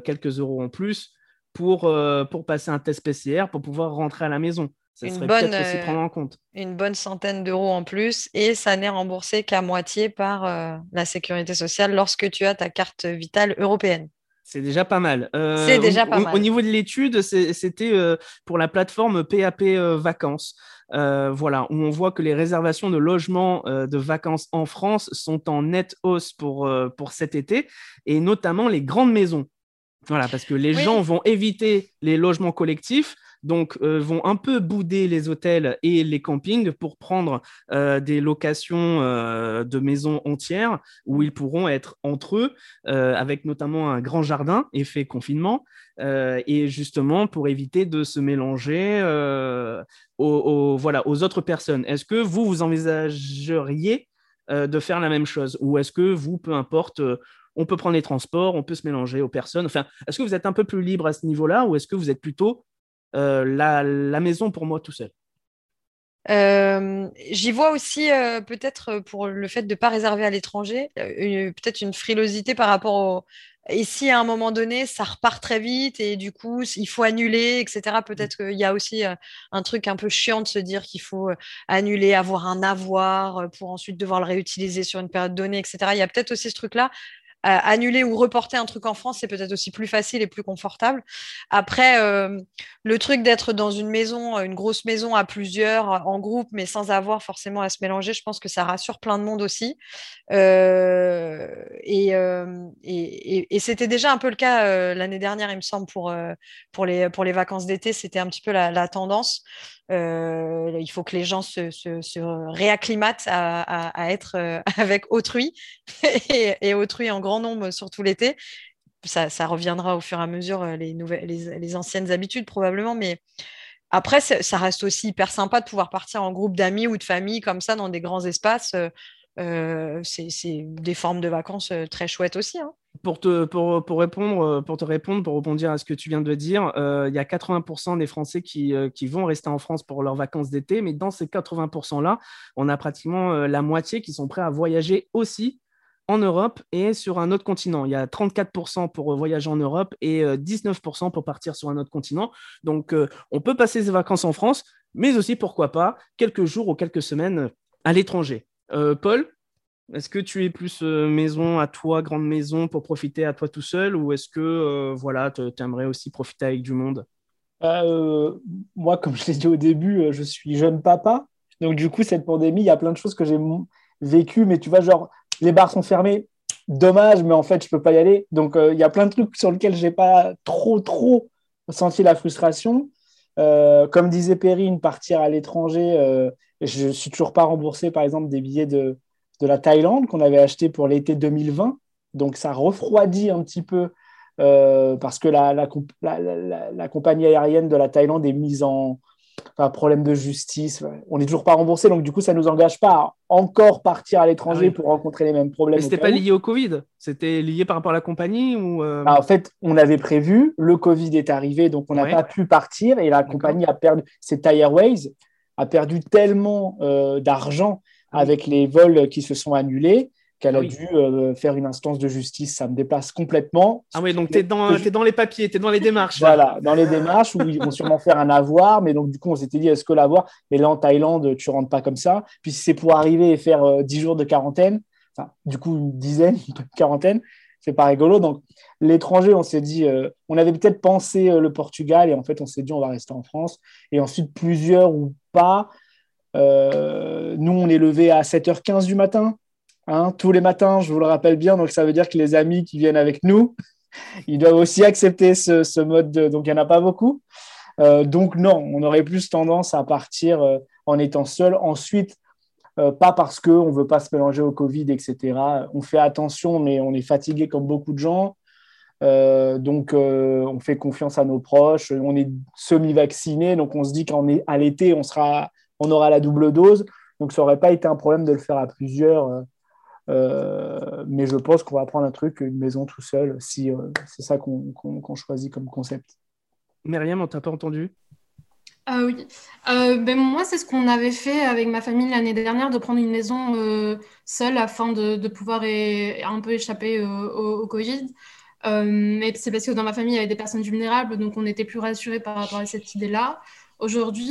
quelques euros en plus pour, pour passer un test PCR pour pouvoir rentrer à la maison. Ça une serait bonne, aussi prendre en compte. Une bonne centaine d'euros en plus et ça n'est remboursé qu'à moitié par la sécurité sociale lorsque tu as ta carte vitale européenne. C'est déjà pas mal. Euh, c'est déjà pas au, mal. Au niveau de l'étude, c'était euh, pour la plateforme PAP euh, Vacances. voilà, où on voit que les réservations de logements de vacances en France sont en nette hausse pour, pour cet été, et notamment les grandes maisons. Voilà, parce que les gens vont éviter les logements collectifs donc euh, vont un peu bouder les hôtels et les campings pour prendre euh, des locations euh, de maisons entières où ils pourront être entre eux, avec notamment un grand jardin, effet confinement, et justement pour éviter de se mélanger aux, voilà, aux autres personnes. Est-ce que vous, vous envisageriez de faire la même chose? Ou est-ce que vous, peu importe, on peut prendre les transports, on peut se mélanger aux personnes. Enfin, est-ce que vous êtes un peu plus libre à ce niveau-là ou est-ce que vous êtes plutôt euh, la, maison pour moi tout seul? Euh, J'y vois aussi euh, peut-être pour le fait de ne pas réserver à l'étranger, peut-être une frilosité par rapport au... Et si à un moment donné, ça repart très vite et du coup, il faut annuler, etc., peut-être qu'il y a aussi un truc un peu chiant de se dire qu'il faut annuler, avoir un avoir pour ensuite devoir le réutiliser sur une période donnée, etc. Il y a peut-être aussi ce truc-là annuler ou reporter un truc en France, c'est peut-être aussi plus facile et plus confortable. Après, euh, le truc d'être dans une maison, une grosse maison à plusieurs, en groupe, mais sans avoir forcément à se mélanger, je pense que ça rassure plein de monde aussi. Euh, euh, et, c'était déjà un peu le cas l'année dernière, il me semble, pour, les, vacances d'été, c'était un petit peu la, tendance. il faut que les gens se, réacclimatent à, être avec autrui et, autrui en grand nombre, surtout l'été. Ça, reviendra au fur et à mesure les, nouvelles, les, anciennes habitudes probablement, mais après, ça reste aussi hyper sympa de pouvoir partir en groupe d'amis ou de famille comme ça dans des grands espaces. Euh, c'est des formes de vacances euh, très chouettes aussi. Hein. Pour, te, pour, pour, répondre, euh, pour te répondre, pour rebondir à ce que tu viens de dire, il y a 80% des Français qui, qui, vont rester en France pour leurs vacances d'été, mais dans ces 80%-là, on a pratiquement la moitié qui sont prêts à voyager aussi en Europe et sur un autre continent. Il y a 34% pour voyager en Europe et 19% pour partir sur un autre continent. Donc, on peut passer ses vacances en France, mais aussi, pourquoi pas, quelques jours ou quelques semaines à l'étranger. Euh, Paul, est-ce que tu es plus euh, maison à toi, grande maison, pour profiter à toi tout seul, ou est-ce que euh, voilà, tu aimerais aussi profiter avec du monde? Moi, comme je l'ai dit au début, je suis jeune papa. Donc, du coup, cette pandémie, il y a plein de choses que j'ai vécues, mais tu vois, genre, les bars sont fermés, dommage, mais en fait, je peux pas y aller. Donc, il y a plein de trucs sur lesquels j'ai pas trop, trop senti la frustration. comme disait Perrine, partir à l'étranger, je ne suis toujours pas remboursé, par exemple, des billets de, de la Thaïlande qu'on avait acheté pour l'été 2020. Donc, ça refroidit un petit peu euh, parce que la, la, compagnie aérienne de la Thaïlande est mise en enfin, problème de justice. On n'est toujours pas remboursé, donc du coup, ça ne nous engage pas à encore partir à l'étranger ah pour rencontrer les mêmes problèmes. Mais c'était pas lié au Covid? C'était lié par rapport à la compagnie ou euh? bah, En fait, on avait prévu, le Covid est arrivé, donc on n'a pas pu partir et la compagnie a perdu. C'est Thai Airways a perdu tellement euh, d'argent ah avec les vols qui se sont annulés qu'elle a ah dû euh, faire une instance de justice. Ça me dépasse complètement. Ah oui, donc tu es, dans les papiers, tu es dans les démarches. voilà, dans les démarches où ils vont sûrement faire un avoir, mais donc du coup, on s'était dit, est-ce que l'avoir Mais là, en Thaïlande, tu rentres pas comme ça. Puis si c'est pour arriver et faire 10 euh, jours de quarantaine, enfin, du coup, une dizaine de quarantaine, c'est pas rigolo. Donc, l'étranger, on s'est dit, euh, on avait peut-être pensé euh, le Portugal et en fait, on s'est dit, on va rester en France. Et ensuite, plusieurs ou pas. Nous, on est levé à 7h15 du matin, hein, tous les matins, je vous le rappelle bien. Donc, ça veut dire que les amis qui viennent avec nous, ils doivent aussi accepter ce, mode de. Donc, il n'y en a pas beaucoup. donc, non, on aurait plus tendance à partir en étant seul. Ensuite, euh, pas parce qu'on ne veut pas se mélanger au Covid, etc. On fait attention, mais on est fatigué comme beaucoup de gens. Euh, donc, euh, on fait confiance à nos proches. On est semi-vacciné, donc on se dit qu'à l'été, on, on aura la double dose. Donc, ça n'aurait pas été un problème de le faire à plusieurs. Mais je pense qu'on va prendre un truc, une maison tout seul, si c'est ça qu'on choisit comme concept. Myriam, on t'a pas entendu ah oui. Euh, ben moi, c'est ce qu'on avait fait avec ma famille l'année dernière, de prendre une maison euh, seule afin de, pouvoir un peu échapper au, Covid. Euh, mais c'est parce que dans ma famille, il y avait des personnes vulnérables, donc on était plus rassurés par rapport à cette idée-là. Aujourd'hui,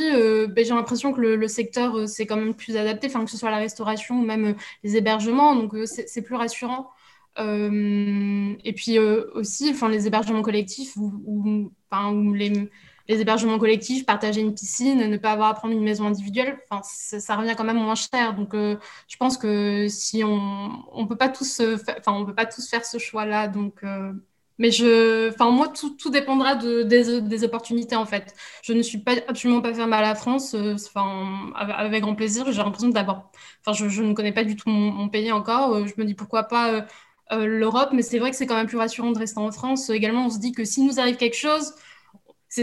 ben, j'ai l'impression que le, secteur s'est quand même plus adapté, que ce soit la restauration ou même les hébergements, donc c'est plus rassurant. et puis aussi, les hébergements collectifs ou, ou, les les hébergements collectifs, partager une piscine, ne pas avoir à prendre une maison individuelle, ça revient quand même moins cher. Donc, euh, je pense que si on on peut pas tous, peut pas tous faire ce choix-là. Donc, euh, mais je, enfin, moi, tout, tout dépendra de, des, des, opportunités en fait. Je ne suis pas absolument pas fermée à la France. Euh, enfin, avec grand plaisir. J'ai l'impression d'abord, enfin, je, je, ne connais pas du tout mon, pays encore. je me dis pourquoi pas. l'Europe, mais c'est vrai que c'est quand même plus rassurant de rester en France. Également, on se dit que si nous arrive quelque chose,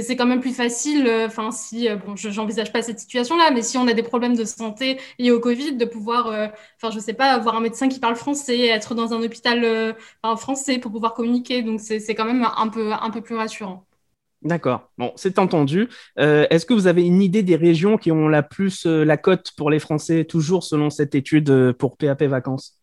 c'est quand même plus facile, euh, enfin si, euh, bon, je n'envisage pas cette situation-là, mais si on a des problèmes de santé liés au Covid, de pouvoir, euh, enfin je sais pas, avoir un médecin qui parle français, être dans un hôpital français pour pouvoir communiquer, donc c'est quand même un peu, un peu plus rassurant. D'accord. Bon, c'est entendu. Euh, Est-ce que vous avez une idée des régions qui ont la plus euh, la cote pour les Français, toujours selon cette étude euh, pour PAP Vacances?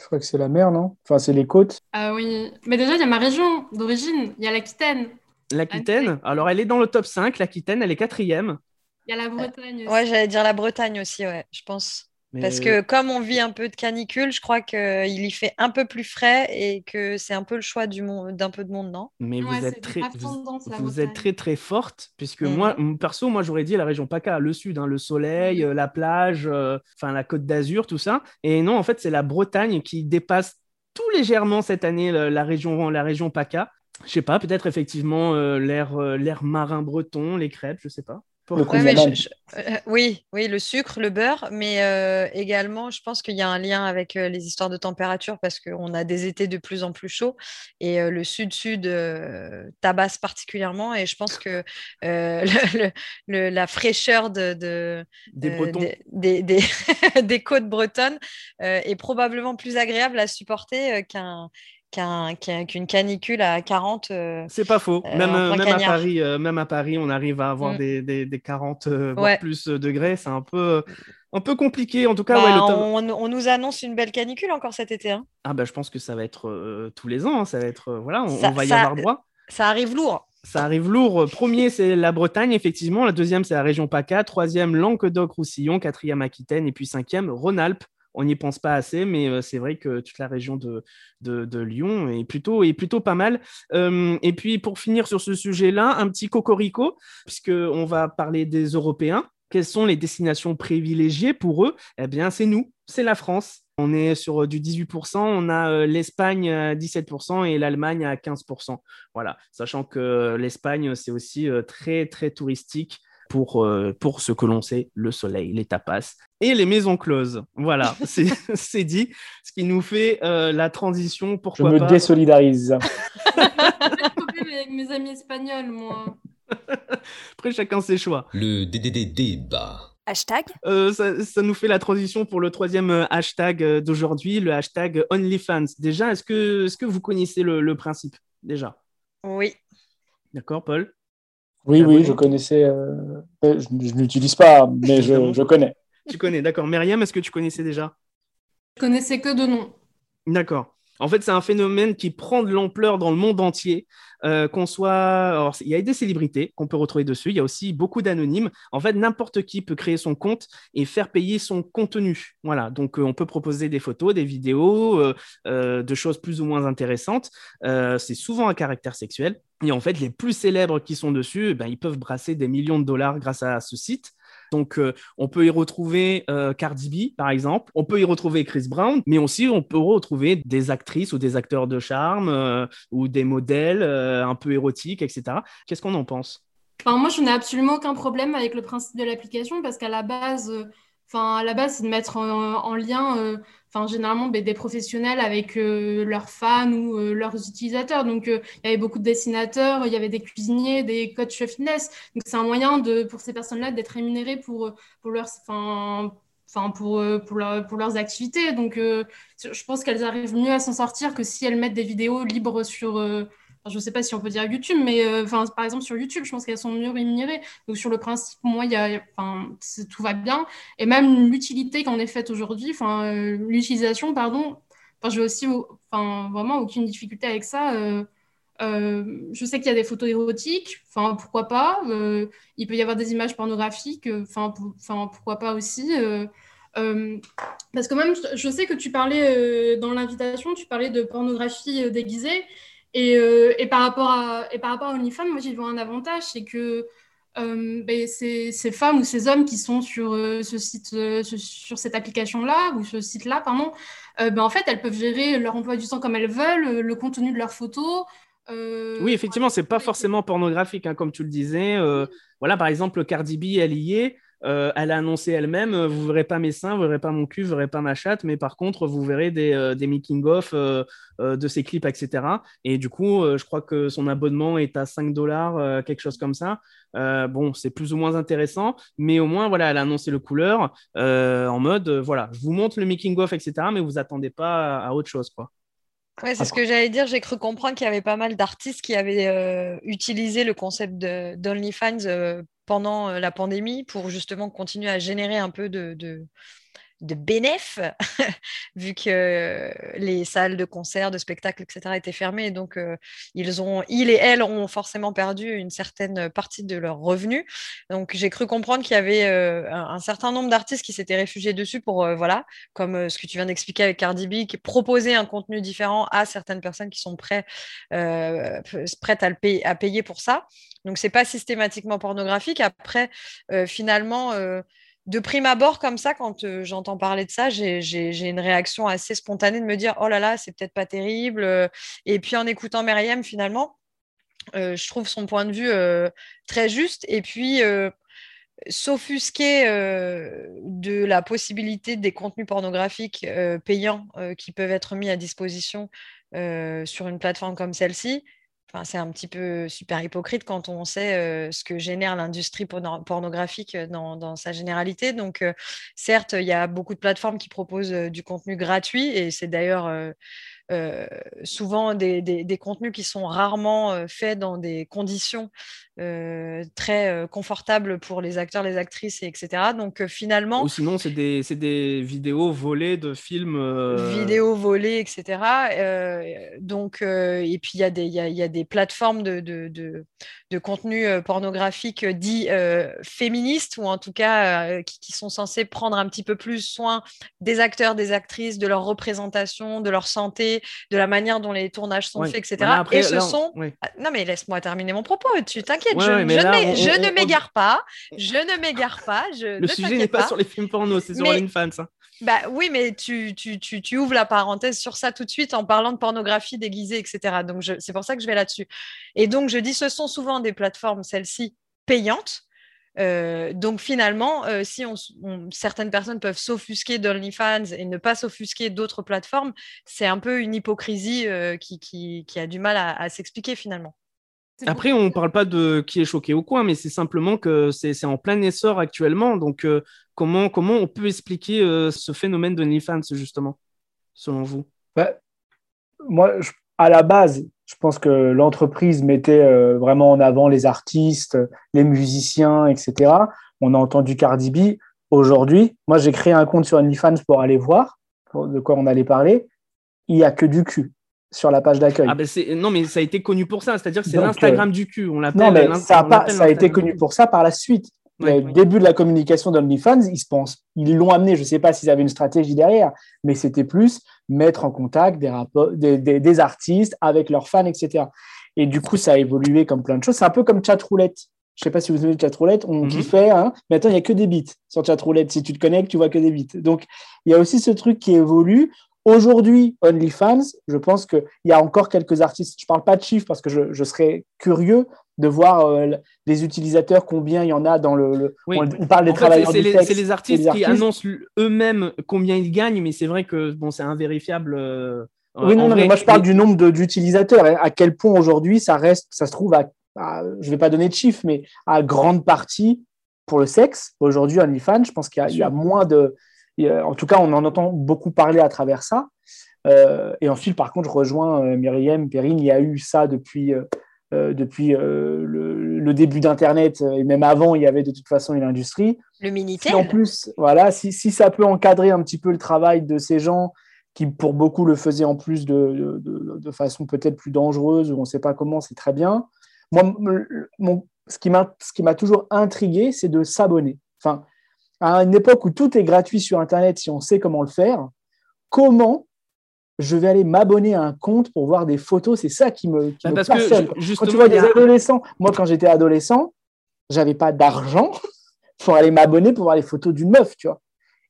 Je crois que c'est la mer, non? Enfin, c'est les côtes. Ah oui. Mais déjà, il y a ma région d'origine. Il y a l'Aquitaine. L'Aquitaine, alors elle est dans le top 5. L'Aquitaine, elle est quatrième. Il y a la Bretagne aussi. Ouais, j'allais dire la Bretagne aussi, ouais, je pense. Mais- Parce que comme on vit un peu de canicule, je crois qu'il y fait un peu plus frais et que c'est un peu le choix du d'un peu de monde, non? Mais Ouais, vous êtes très, vous, êtes très très forte puisque Mhm. moi, perso, moi j'aurais dit la région PACA, le sud, hein, le soleil, Mhm. euh, la plage, euh, enfin la Côte d'Azur, tout ça. Et non, en fait, c'est la Bretagne qui dépasse tout légèrement cette année la, la région, la région PACA. Je sais pas, peut-être effectivement euh, l'air, euh, l'air marin breton, les crêpes, je sais pas. Pour- Le Ouais, mais Cousin je- je- euh, oui, oui, le sucre, le beurre, mais euh, également, je pense qu'il y a un lien avec euh, les histoires de température parce qu'on a des étés de plus en plus chauds et euh, le sud-sud euh, tabasse particulièrement. Et je pense que euh, le- le- le- la fraîcheur de, de- Des Bretons. des, des- des- des côtes bretonnes euh, est probablement plus agréable à supporter euh, qu'un, qu'un- qu'un- qu'une canicule à 40. euh, C'est pas faux. Euh, même, euh, même, à. Paris, euh, même à Paris, on arrive à avoir Mm. des, des, des 40 euh, voire Ouais. plus degrés. C'est un peu, un peu compliqué. En tout cas, bah, ouais, on, on nous annonce une belle canicule encore cet été. hein. Ah bah, je pense que ça va être tous les ans. hein. Ça va être, voilà, on, Ça- on va y ça- avoir droit. Ça arrive lourd. Ça arrive lourd. Premier, c'est la Bretagne, effectivement. La deuxième, c'est la région PACA. Troisième, Languedoc-Roussillon. Quatrième, Aquitaine. Et puis cinquième, Rhône-Alpes. On n'y pense pas assez, mais euh, c'est vrai que toute la région de, Lyon est plutôt, pas mal. Euh, et puis, pour finir sur ce sujet-là, un petit cocorico, puisqu'on va parler des Européens. Quelles sont les destinations privilégiées pour eux? Eh bien, c'est nous, c'est la France. On est sur euh, du 18%, on a l'Espagne à 17% et l'Allemagne à 15%. Voilà, sachant que l'Espagne, c'est aussi très, très touristique pour, euh, pour ce que l'on sait, le soleil, les tapas et les maisons closes. Voilà, c'est c'est dit, ce qui nous fait euh, la transition, Je pourquoi me pas. désolidarise. J'ai problème avec mes amis espagnols, moi. Après, chacun ses choix. Le DDD débat. Hashtag Euh, ça, ça nous fait la transition pour le troisième hashtag d'aujourd'hui, le hashtag OnlyFans. Déjà, est-ce que, est que vous connaissez le, le principe Déjà? Oui. D'accord, Paul? Oui, oui, je connaissais. euh, Je, je n'utilise pas, mais je, je connais. Tu connais, d'accord. Myriam, est-ce que tu connaissais déjà? Je connaissais que de nom. D'accord. En fait, c'est un phénomène qui prend de l'ampleur dans le monde entier. euh, qu'on soit, il y a des célébrités qu'on peut retrouver dessus. Il y a aussi beaucoup d'anonymes. En fait, n'importe qui peut créer son compte et faire payer son contenu. Voilà. Donc, euh, on peut proposer des photos, des vidéos, euh, de choses plus ou moins intéressantes. C'est souvent à caractère sexuel. Et en fait, les plus célèbres qui sont dessus, eh ben, ils peuvent brasser des millions de dollars grâce à ce site. Donc, euh, on peut y retrouver euh, Cardi B, par exemple. On peut y retrouver Chris Brown, mais aussi on peut retrouver des actrices ou des acteurs de charme euh, ou des modèles un peu érotiques, etc. Qu'est-ce qu'on en pense? Moi, je n'ai absolument aucun problème avec le principe de l'application parce qu'à la base, enfin, à la base, c'est de mettre en, en lien, enfin, généralement, ben, des professionnels avec euh, leurs fans ou euh, leurs utilisateurs. Donc, euh, il y avait beaucoup de dessinateurs, il y avait des cuisiniers, des coachs fitness. Donc, c'est un moyen de, pour ces personnes-là d'être rémunérées pour, pour leurs, enfin, enfin, pour, pour, leur- leurs activités. Donc, je pense qu'elles arrivent mieux à s'en sortir que si elles mettent des vidéos libres sur. Je ne sais pas si on peut dire YouTube, mais euh, par exemple sur YouTube, je pense qu'elles sont mieux rémunérées. Donc sur le principe, moi, tout va bien. Et même l'utilité qu'en est faite aujourd'hui, euh, l'utilisation, pardon, enfin, j'ai aussi vraiment aucune difficulté avec ça. euh, je sais qu'il y a des photos érotiques, pourquoi pas. il peut y avoir des images pornographiques, enfin, pour- enfin, pourquoi pas aussi. parce que même, je sais que tu parlais dans l'invitation, tu parlais de pornographie déguisée. Et, euh, et par rapport à, et par rapport à OnlyFans, moi, j'y vois un avantage, c'est que euh, ben, ces, ces femmes ou ces hommes qui sont sur euh, ce site, euh, ce- sur cette application-là, ou ce site-là, pardon, ben, en fait, elles peuvent gérer leur emploi du temps comme elles veulent, le contenu de leurs photos. Oui, effectivement, c'est pas forcément pornographique, hein, comme tu le disais. Voilà, par exemple, Cardi B, elle y est. Euh, elle a annoncé elle-même, euh, vous verrez pas mes seins, vous verrez pas mon cul, vous verrez pas ma chatte, mais par contre, vous verrez des, euh, des making-of euh, euh, de ses clips, etc. Et du coup, je crois que son abonnement est à 5 dollars, quelque chose comme ça. Bon, c'est plus ou moins intéressant, mais au moins, voilà, elle a annoncé le couleur en mode, voilà, je vous montre le making-of, etc., mais vous attendez pas à, à autre chose, quoi. Ouais, c'est ce que j'allais dire. J'ai cru comprendre qu'il y avait pas mal d'artistes qui avaient euh, utilisé le concept d'OnlyFans euh, pendant euh, la pandémie pour justement continuer à générer un peu de, de bénéf, vu que les salles de concert, de spectacle, etc. étaient fermées. Donc, euh, ils, ont, ils et elles ont forcément perdu une certaine partie de leurs revenus. Donc, j'ai cru comprendre qu'il y avait euh, un, certain nombre d'artistes qui s'étaient réfugiés dessus pour, euh, voilà, comme ce que tu viens d'expliquer avec Cardi B, qui proposer un contenu différent à certaines personnes qui sont prêtes, prêtes à, le payer, à payer pour ça. Donc, c'est pas systématiquement pornographique. Après, finalement, de prime abord, comme ça, quand euh, j'entends parler de ça, j'ai une réaction assez spontanée de me dire oh là là, c'est peut-être pas terrible. Euh. Et puis en écoutant Myriam, finalement, euh, je trouve son point de vue très juste. Et puis s'offusquer de la possibilité des contenus pornographiques payants qui peuvent être mis à disposition sur une plateforme comme celle-ci, c'est un petit peu super hypocrite quand on sait ce que génère l'industrie pornographique dans, sa généralité. Donc, certes, il y a beaucoup de plateformes qui proposent du contenu gratuit et c'est d'ailleurs souvent des, contenus qui sont rarement faits dans des conditions euh, très euh, confortable pour les acteurs, les actrices, et etc. Donc euh, finalement. Ou sinon, c'est des, des, vidéos volées de films. Vidéos volées, etc. donc, et puis il y, a des, y, a, y a des plateformes de, de, de, de contenu pornographique dits féministes, ou en tout cas qui, sont censés prendre un petit peu plus soin des acteurs, des actrices, de leur représentation, de leur santé, de la manière dont les tournages sont faits, etc. et ce sont. Ah, non, mais laisse-moi terminer mon propos, tu t'inquiètes je, ne m'égare pas. Je ne m'égare pas. Je le sujet n'est pas, sur les films porno, c'est sur OnlyFans. Hein. Bah oui, mais tu, tu, tu, tu, ouvres la parenthèse sur ça tout de suite en parlant de pornographie déguisée, etc. Donc c'est pour ça que je vais là-dessus. Et donc je dis, ce sont souvent des plateformes, celles-ci, payantes. Euh, donc finalement, euh, si on, certaines personnes peuvent s'offusquer d'OnlyFans et ne pas s'offusquer d'autres plateformes, c'est un peu une hypocrisie euh, qui, qui, qui, a du mal à s'expliquer finalement. Après, on ne parle pas de qui est choqué au coin, mais c'est simplement que c'est en plein essor actuellement. Donc, euh, comment, comment on peut expliquer euh, ce phénomène de OnlyFans, justement, selon vous? Bah, Moi, à la base, je pense que l'entreprise mettait euh, vraiment en avant les artistes, les musiciens, etc. On a entendu Cardi B. Aujourd'hui, moi, j'ai créé un compte sur OnlyFans pour aller voir de quoi on allait parler. Il n'y a que du cul sur la page d'accueil. Ah ben non, mais ça a été connu pour ça, c'est-à-dire que c'est l'Instagram euh, du cul. On l'appelle. Non, mais ça a, pas, ça a été connu pour ça par la suite. Début de la communication d'OnlyFans, ils se pensent, ils l'ont amené. Je ne sais pas s'ils avaient une stratégie derrière, mais c'était plus mettre en contact des, des, des, artistes avec leurs fans, etc. Et du coup, ça a évolué comme plein de choses. C'est un peu comme Chatroulette. Je ne sais pas si vous savez Chatroulette, on mm kiffait, hein mais attends, il n'y a que des bits sur Chatroulette. Si tu te connectes, tu vois que des bits. Donc, il y a aussi ce truc qui évolue. Aujourd'hui, OnlyFans, je pense qu'il y a encore quelques artistes. Je ne parle pas de chiffres parce que je, serais curieux de voir euh, les utilisateurs, combien il y en a dans le. On, parle des travailleurs C'est les, artistes qui annoncent eux-mêmes combien ils gagnent, mais c'est vrai que bon, c'est invérifiable. Euh, oui, non, non mais moi je parle du nombre d'utilisateurs. À quel point aujourd'hui ça reste, ça se trouve à, je ne vais pas donner de chiffres, mais à grande partie pour le sexe. Aujourd'hui, OnlyFans, je pense qu'il y, a moins de en tout cas, on en entend beaucoup parler à travers ça. Euh, et ensuite, par contre, je rejoins euh, Myriam, Perrine, il y a eu ça depuis, euh, depuis le, début d'Internet, et même avant, il y avait de toute façon une industrie. Le Minitel. en plus, voilà, si, si, ça peut encadrer un petit peu le travail de ces gens qui, pour beaucoup, le faisaient en plus de, de, de façon peut-être plus dangereuse, ou on ne sait pas comment, c'est très bien. Moi, mon, ce qui m'a toujours intrigué, c'est de s'abonner. Enfin, à une époque où tout est gratuit sur Internet, si on sait comment le faire, comment je vais aller m'abonner à un compte pour voir des photos C'est ça qui me, qui bah, passionne. quand tu vois des adolescents, moi quand j'étais adolescent, j'avais pas d'argent pour aller m'abonner pour voir les photos d'une meuf, tu vois.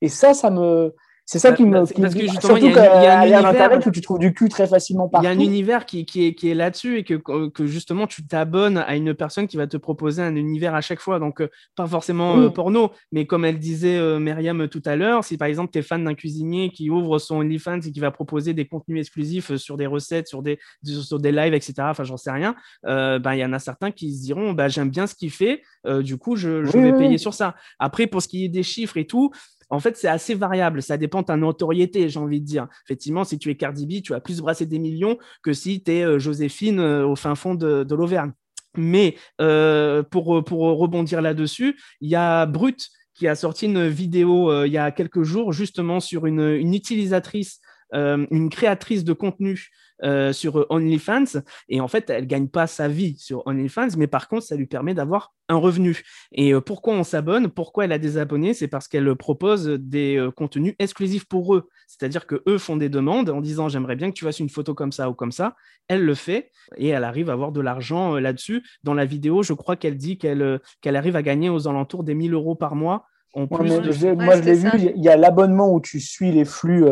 Et ça, ça me, c'est ça bah, qui me. Bah, parce que justement, il y, a, un univers où tu trouves du cul très facilement partout. Il y a un univers qui, qui est, qui est là-dessus et que, que justement tu t'abonnes à une personne qui va te proposer un univers à chaque fois. Donc, euh, pas forcément euh, porno, mais comme elle disait euh, Myriam tout à l'heure, si par exemple tu es fan d'un cuisinier qui ouvre son OnlyFans et qui va proposer des contenus exclusifs sur des recettes, sur des, sur des lives, etc., enfin, j'en sais rien, ben, il y en a certains qui se diront bah, j'aime bien ce qu'il fait, du coup, je, je vais payer sur ça. Après, pour ce qui est des chiffres et tout, en fait, c'est assez variable. Ça dépend de ta notoriété, j'ai envie de dire. Effectivement, si tu es Cardi B, tu vas plus brasser des millions que si tu es Joséphine au fin fond de, l'Auvergne. Mais pour, pour rebondir là-dessus, il y a Brut qui a sorti une vidéo il y a quelques jours justement sur une utilisatrice, une créatrice de contenu euh, sur OnlyFans. Et en fait, elle gagne pas sa vie sur OnlyFans, mais par contre, ça lui permet d'avoir un revenu. Et euh, pourquoi on s'abonne? Pourquoi elle a des abonnés? C'est parce qu'elle propose des euh, contenus exclusifs pour eux. C'est-à-dire que eux font des demandes en disant j'aimerais bien que tu fasses une photo comme ça ou comme ça. Elle le fait et elle arrive à avoir de l'argent là-dessus. Dans la vidéo, je crois qu'elle dit qu'elle qu'elle arrive à gagner aux alentours des 1000 euros par mois. En plus moi, je l'ai vu, il y a l'abonnement où tu suis les flux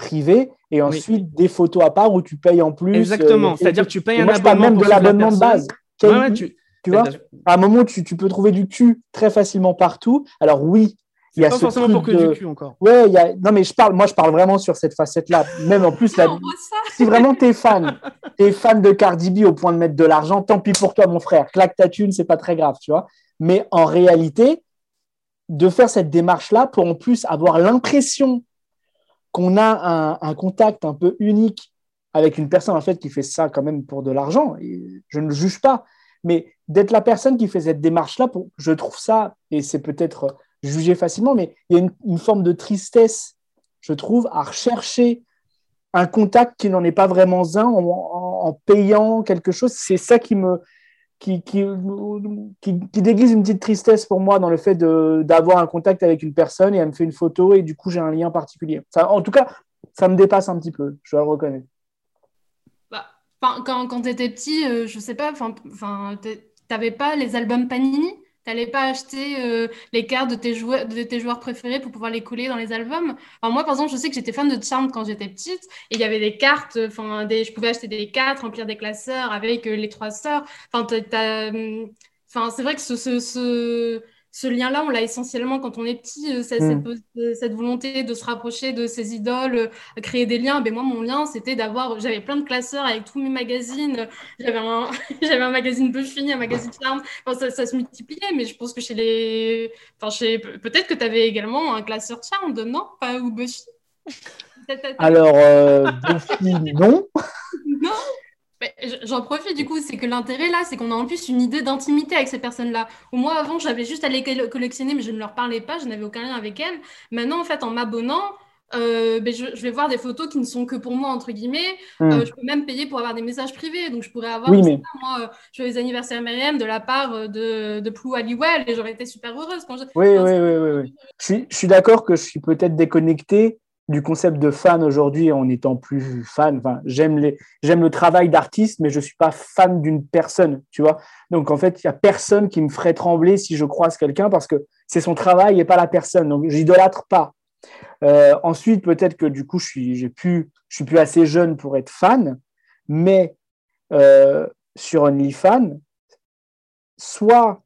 privés et ensuite des photos à part où tu payes en plus. Exactement, euh, c'est-à-dire que tu payes un moi, abonnement. Je parle même de l'abonnement de base. tu, vois, à un moment, tu, tu, peux trouver du cul très facilement partout. Alors oui, il y a pas forcément pour que du cul encore. Ouais, il y a... non mais je parle, moi je parle vraiment sur cette facette-là. Même en plus, si vraiment tu es fan, tu es fan de Cardi B au point de mettre de l'argent, tant pis pour toi mon frère. Claque ta thune, c'est pas très grave, tu vois. Mais en réalité, de faire cette démarche-là pour en plus avoir l'impression qu'on a un, contact un peu unique avec une personne en fait qui fait ça quand même pour de l'argent. Je ne le juge pas, mais d'être la personne qui fait cette démarche-là, je trouve ça, et c'est peut-être jugé facilement, mais il y a une, forme de tristesse, je trouve, à rechercher un contact qui n'en est pas vraiment un en payant quelque chose. C'est ça qui me, qui, qui, qui, déguise une petite tristesse pour moi dans le fait d'avoir un contact avec une personne et elle me fait une photo et du coup j'ai un lien particulier. En tout cas, ça me dépasse un petit peu, je dois le reconnaître. Bah, quand quand tu étais petit, euh, je sais pas, tu n'avais pas les albums Panini? T'allais pas acheter euh, les cartes de tes, joueurs, de tes joueurs préférés pour pouvoir les coller dans les albums? moi, par exemple, je sais que j'étais fan de Charmed quand j'étais petite et il y avait des cartes, enfin, des, je pouvais acheter des cartes, remplir des classeurs avec euh, les trois sœurs. Enfin, enfin, c'est vrai que ce, ce ce lien-là, on l'a essentiellement quand on est petit, euh, hmm. euh, cette, volonté de se rapprocher de ses idoles, euh, créer des liens. Ben moi, mon lien, c'était d'avoir, j'avais plein de classeurs avec tous mes magazines. J'avais un, j'avais un magazine Buffy, un magazine Charm. Enfin, ça, se multipliait, mais je pense que chez les, enfin, chez... peut-être que tu avais également un classeur Charm, non Pas ou Buffy Alors, Buffy, non. non J'en profite du coup, c'est que l'intérêt là, c'est qu'on a en plus une idée d'intimité avec ces personnes-là. Ou moi avant, j'avais juste à les collectionner, mais je ne leur parlais pas, je n'avais aucun lien avec elles. Maintenant, en fait, en m'abonnant, euh, ben, je, vais voir des photos qui ne sont que pour moi, entre guillemets. Hmm. Euh, je peux même payer pour avoir des messages privés. Donc, je pourrais avoir, oui, mais... moi, euh, joyeux anniversaire Myriam de la part de, de Plou Aliwell et j'aurais été super heureuse quand je... Oui, oui, oui, oui, Je suis, je suis d'accord que je suis peut-être déconnectée du concept de fan aujourd'hui en étant plus fan. Enfin, j'aime les, j'aime le travail d'artiste, mais je suis pas fan d'une personne, tu vois. Donc en fait, il y a personne qui me ferait trembler si je croise quelqu'un parce que c'est son travail et pas la personne. Donc j'idolâtre pas. Euh, ensuite, peut-être que du coup, je suis, j'ai pu, je suis plus assez jeune pour être fan, mais euh, sur OnlyFans, soit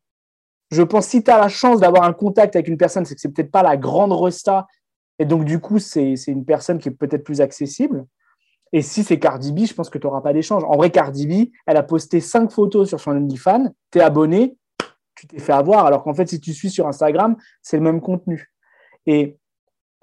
je pense si tu as la chance d'avoir un contact avec une personne, c'est que c'est peut-être pas la grande resta et donc, du coup, c'est une personne qui est peut-être plus accessible. Et si c'est Cardi B, je pense que tu n'auras pas d'échange. En vrai, Cardi B, elle a posté cinq photos sur son OnlyFans, tu es abonné, tu t'es fait avoir. Alors qu'en fait, si tu suis sur Instagram, c'est le même contenu. Et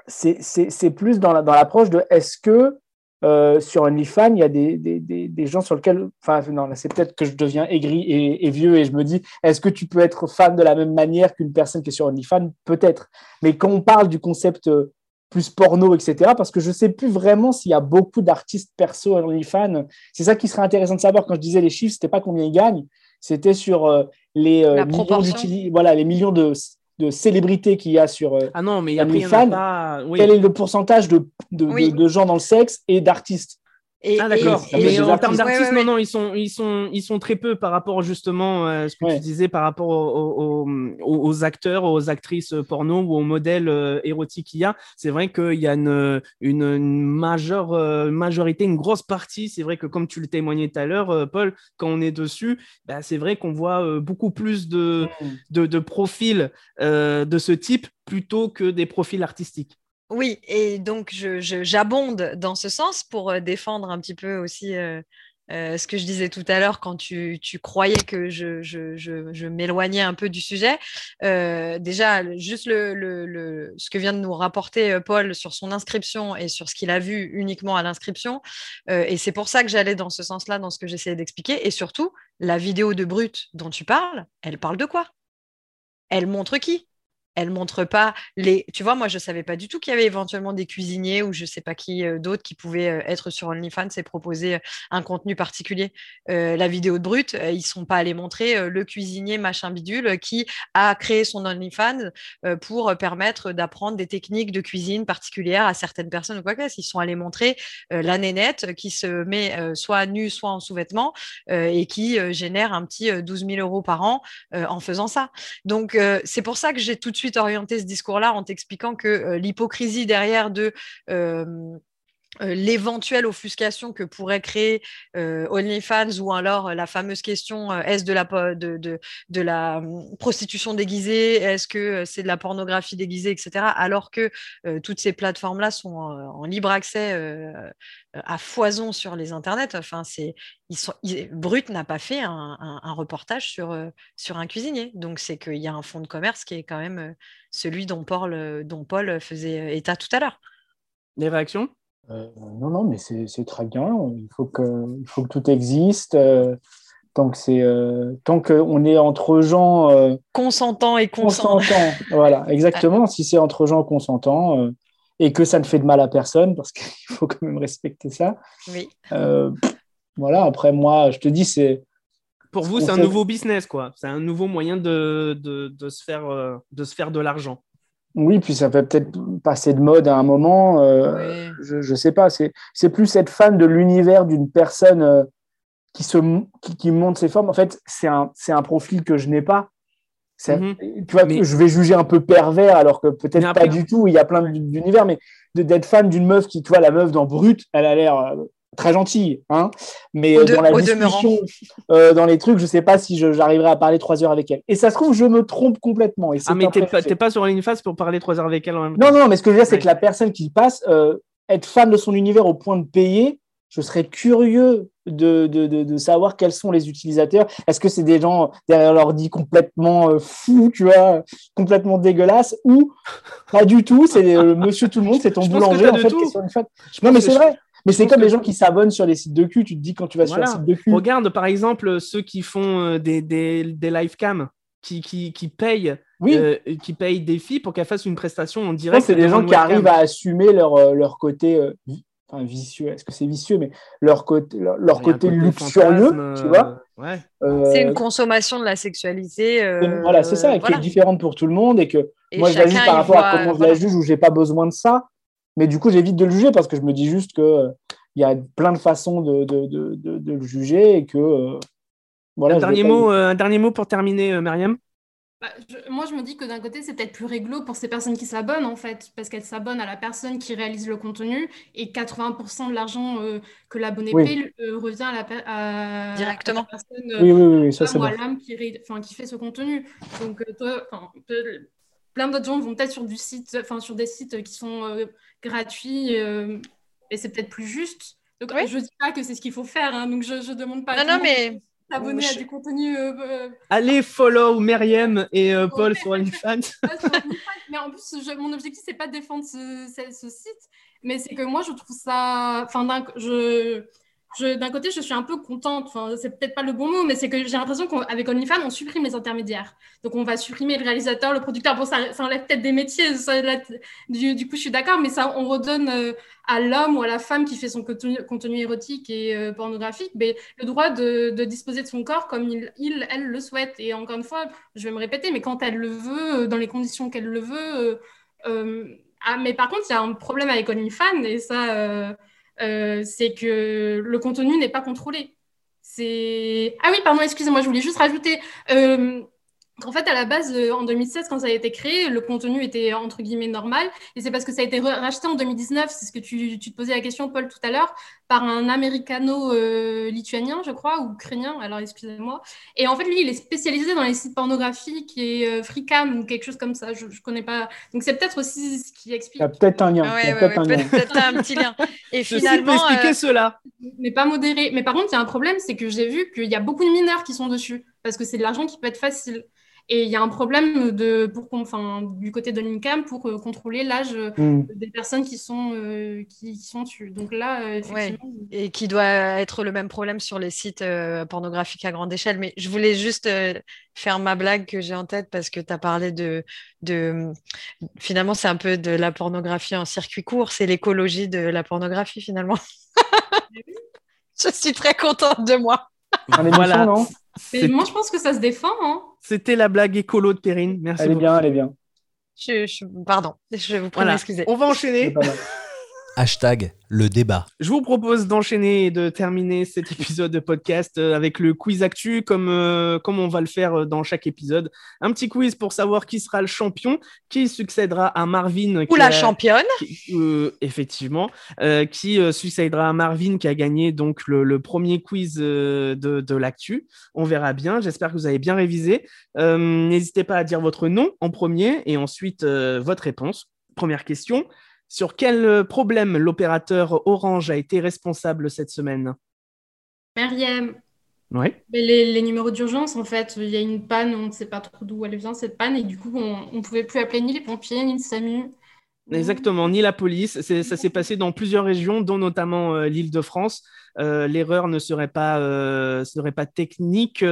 c'est plus dans l'approche de est-ce que euh, sur OnlyFans, il y a des, des, des, gens sur lesquels. Enfin, non, là, c'est peut-être que je deviens aigri et, et, vieux et je me dis est-ce que tu peux être fan de la même manière qu'une personne qui est sur OnlyFans? Peut-être. Mais quand on parle du concept euh, plus porno, etc. Parce que je ne sais plus vraiment s'il y a beaucoup d'artistes perso OnlyFans. C'est ça qui serait intéressant de savoir. Quand je disais les chiffres, c'était pas combien ils gagnent, c'était sur euh, les, euh, millions voilà, les millions de, de célébrités qu'il y a sur euh, ah non, mais OnlyFans. Quel est le pourcentage de, de, de gens dans le sexe et d'artistes? Ah d'accord. Mais en termes d'artistes, non, non, ils sont, ils sont, ils sont très peu par rapport justement à ce que tu disais par rapport aux, aux, acteurs, aux actrices porno ou aux modèles euh, érotiques qu'il y a. C'est vrai qu'il y a une, une, majeure euh, majorité, une grosse partie. C'est vrai que comme tu le témoignais tout à l'heure, euh, Paul, quand on est dessus, bah, c'est vrai qu'on voit beaucoup plus de, mm. de, de profils de ce type plutôt que des profils artistiques. Oui, et donc j'abonde dans ce sens pour euh, défendre un petit peu aussi euh, euh, ce que je disais tout à l'heure quand tu, croyais que je, m'éloignais un peu du sujet. Déjà, juste ce que vient de nous rapporter Paul sur son inscription et sur ce qu'il a vu uniquement à l'inscription. et c'est pour ça que j'allais dans ce sens-là, dans ce que j'essayais d'expliquer. Et surtout, la vidéo de Brut dont tu parles, elle parle de quoi? Elle montre qui? Elle montre pas les. Tu vois, moi, je savais pas du tout qu'il y avait éventuellement des cuisiniers ou je sais pas qui euh, d'autres qui pouvaient euh, être sur OnlyFans et proposer euh, un contenu particulier. la vidéo de Brut, ils sont pas allés montrer le cuisinier machin bidule qui a créé son OnlyFans pour permettre d'apprendre des techniques de cuisine particulières à certaines personnes ou quoi que ce Ils sont allés montrer la nénette qui se met soit nue, soit en sous-vêtements et qui génère un petit 12 000 euros par an en faisant ça. Donc, c'est pour ça que j'ai tout de suite orienter ce discours-là en t'expliquant que euh, l'hypocrisie derrière de euh, euh, l'éventuelle offuscation que pourrait créer OnlyFans ou alors la fameuse question est-ce de la, de, de, la hum, prostitution déguisée, est-ce que c'est de la pornographie déguisée, etc. Alors que toutes ces plateformes-là sont en, libre accès à foison sur les internets. Enfin, Brut n'a pas fait un, reportage sur, sur un cuisinier. Donc c'est qu'il y a un fonds de commerce qui est quand même celui dont Paul, dont Paul faisait état tout à l'heure. Les réactions? Euh, non, non, mais c'est très bien. Il faut que, il faut que tout existe. Euh, tant que c'est, euh, tant qu'on est entre gens consentants et consentants. voilà, exactement. si c'est entre gens consentants et que ça ne fait de mal à personne, parce qu'il faut quand même respecter ça. Oui. voilà. Après, moi, je te dis, c'est pour vous, c'est un nouveau business, quoi. C'est un nouveau moyen de, de, de, se faire, de se faire de l'argent. Oui, puis ça fait peut-être passer de mode à un moment. Euh, je ne sais pas. C'est plus être fan de l'univers d'une personne euh, qui, se, qui, monte ses formes. En fait, c'est un, un profil que je n'ai pas. Mhm. Tu vois, je vais juger un peu pervers alors que peut-être pas du tout. Il y a plein d'univers, mais d'être fan d'une meuf qui, tu vois, la meuf dans Brut, elle a l'air euh, très gentille, hein, mais euh, dans la discussion, euh, dans les trucs, je sais pas si j'arriverai à parler trois heures avec elle. Et ça se trouve, je me trompe complètement. Et ah, mais t'es pas, pas, sur une face pour parler trois heures avec elle en même temps. Non, non, mais ce que je veux dire, c'est que la personne qui passe, euh, être fan de son univers au point de payer, je serais curieux de, de, de, savoir quels sont les utilisateurs. Est-ce que c'est des gens derrière l'ordi complètement fous, tu vois, complètement dégueulasses, ou pas du tout, c'est monsieur tout le monde, c'est ton boulanger en fait, qui est sur une fan. Non, mais c'est vrai. Mais c'est comme les gens qui s'abonnent sur les sites de cul. Tu te dis quand tu vas sur un site de cul. Regarde par exemple ceux qui font euh, des, des, des live cam, qui, qui, qui payent. Euh, qui payent des filles pour qu'elles fassent une prestation en direct. C'est des gens qui arrivent à assumer leur, euh, leur côté enfin, vicieux. Est-ce que c'est vicieux Mais leur côté, leur, côté, luxurieux, tu vois. c'est une consommation de la sexualité. voilà, c'est ça, qui est différente pour tout le monde et que moi, je la juge par rapport à comment je la juge où j'ai pas besoin de ça. Mais du coup, j'évite de le juger parce que je me dis juste qu'il euh, il y a plein de façons de, de, de, de le juger et que. Euh, voilà, un, dernier mot, euh, un dernier mot pour terminer, Myriam? Bah, moi, je me dis que d'un côté, c'est peut-être plus réglo pour ces personnes qui s'abonnent, en fait, parce qu'elles s'abonnent à la personne qui réalise le contenu et 80% de l'argent que l'abonné paye revient à la, Directement. personne oui, oui, oui, ça, ou à l'homme qui, qui, fait ce contenu. Donc, toi, plein d'autres gens vont peut-être sur du site, enfin sur des sites qui sont euh, gratuits euh, et c'est peut-être plus juste. Donc je dis pas que c'est ce qu'il faut faire, hein, donc je, ne demande pas. Non, non, mais s'abonner à du contenu. Euh, Allez follow Meriem et Paul sur OnlyFans. mais en plus, mon objectif c'est pas de défendre ce, ce site, mais c'est que moi je trouve ça, enfin je d'un côté, je suis un peu contente. Enfin, c'est peut-être pas le bon mot, mais c'est que j'ai l'impression qu'avec OnlyFans, on supprime les intermédiaires. Donc, on va supprimer le réalisateur, le producteur. Bon, ça, enlève peut-être des métiers. du, coup, je suis d'accord, mais ça, on redonne euh, à l'homme ou à la femme qui fait son contenu, érotique et euh, pornographique mais le droit de, disposer de son corps comme il, il, elle le souhaite. Et encore une fois, je vais me répéter, mais quand elle le veut, euh, dans les conditions qu'elle le veut. ah, mais par contre, il y a un problème avec OnlyFans et ça euh, c'est que le contenu n'est pas contrôlé. C'est ah oui, pardon, excusez-moi, je voulais juste rajouter. Euh, En fait, à la base, euh, en 2016, quand ça a été créé, le contenu était entre guillemets normal. Et c'est parce que ça a été racheté en 2019, c'est ce que tu, tu, te posais la question, Paul, tout à l'heure, par un américano-lituanien, je crois, ou ukrainien, alors excusez-moi. Et en fait, lui, il est spécialisé dans les sites pornographiques et euh, Freecam ou quelque chose comme ça. Je ne connais pas. Donc, c'est peut-être aussi ce qui explique. Il y a peut-être un lien. peut-être un, un, petit lien. Et finalement. Peut expliquer cela. Mais pas modéré. Mais par contre, il y a un problème, c'est que j'ai vu qu'il y a beaucoup de mineurs qui sont dessus parce que c'est de l'argent qui peut être facile. Et il y a un problème de, pour, enfin, du côté de l'INCAM pour euh, contrôler l'âge euh, mm. des personnes qui sont, euh, qui, sont dessus. Donc là, effectivement. Et qui doit être le même problème sur les sites pornographiques à grande échelle. Mais je voulais juste faire ma blague que j'ai en tête parce que tu as parlé de. de finalement, c'est un peu de la pornographie en circuit court. C'est l'écologie de la pornographie, finalement. je suis très contente de moi. voilà. non? Moi, je pense que ça se défend. Hein. C'était la blague écolo de Perrine. Merci. Elle est bien, elle est bien. Je, pardon, je vous prie d'excuser. On va enchaîner. Hashtag le débat. Je vous propose d'enchaîner et de terminer cet épisode de podcast euh, avec le quiz actu, comme, euh, comme on va le faire euh, dans chaque épisode. Un petit quiz pour savoir qui sera le champion, qui succédera à Marvin. Ou la championne. effectivement, qui succédera à Marvin qui a gagné donc le, premier quiz de, de l'actu. On verra bien. J'espère que vous avez bien révisé. N'hésitez pas à dire votre nom en premier et ensuite votre réponse. Première question. Sur quel euh, problème l'opérateur Orange a été responsable cette semaine? Myriam. Oui. Les, numéros d'urgence, en fait, il y a une panne, on ne sait pas trop d'où elle vient cette panne, et du coup, on ne pouvait plus appeler ni les pompiers, ni le SAMU. Exactement, ni la police. Ça s'est passé dans plusieurs régions, dont notamment euh, l'île de France. Euh, l'erreur ne serait pas, pas technique,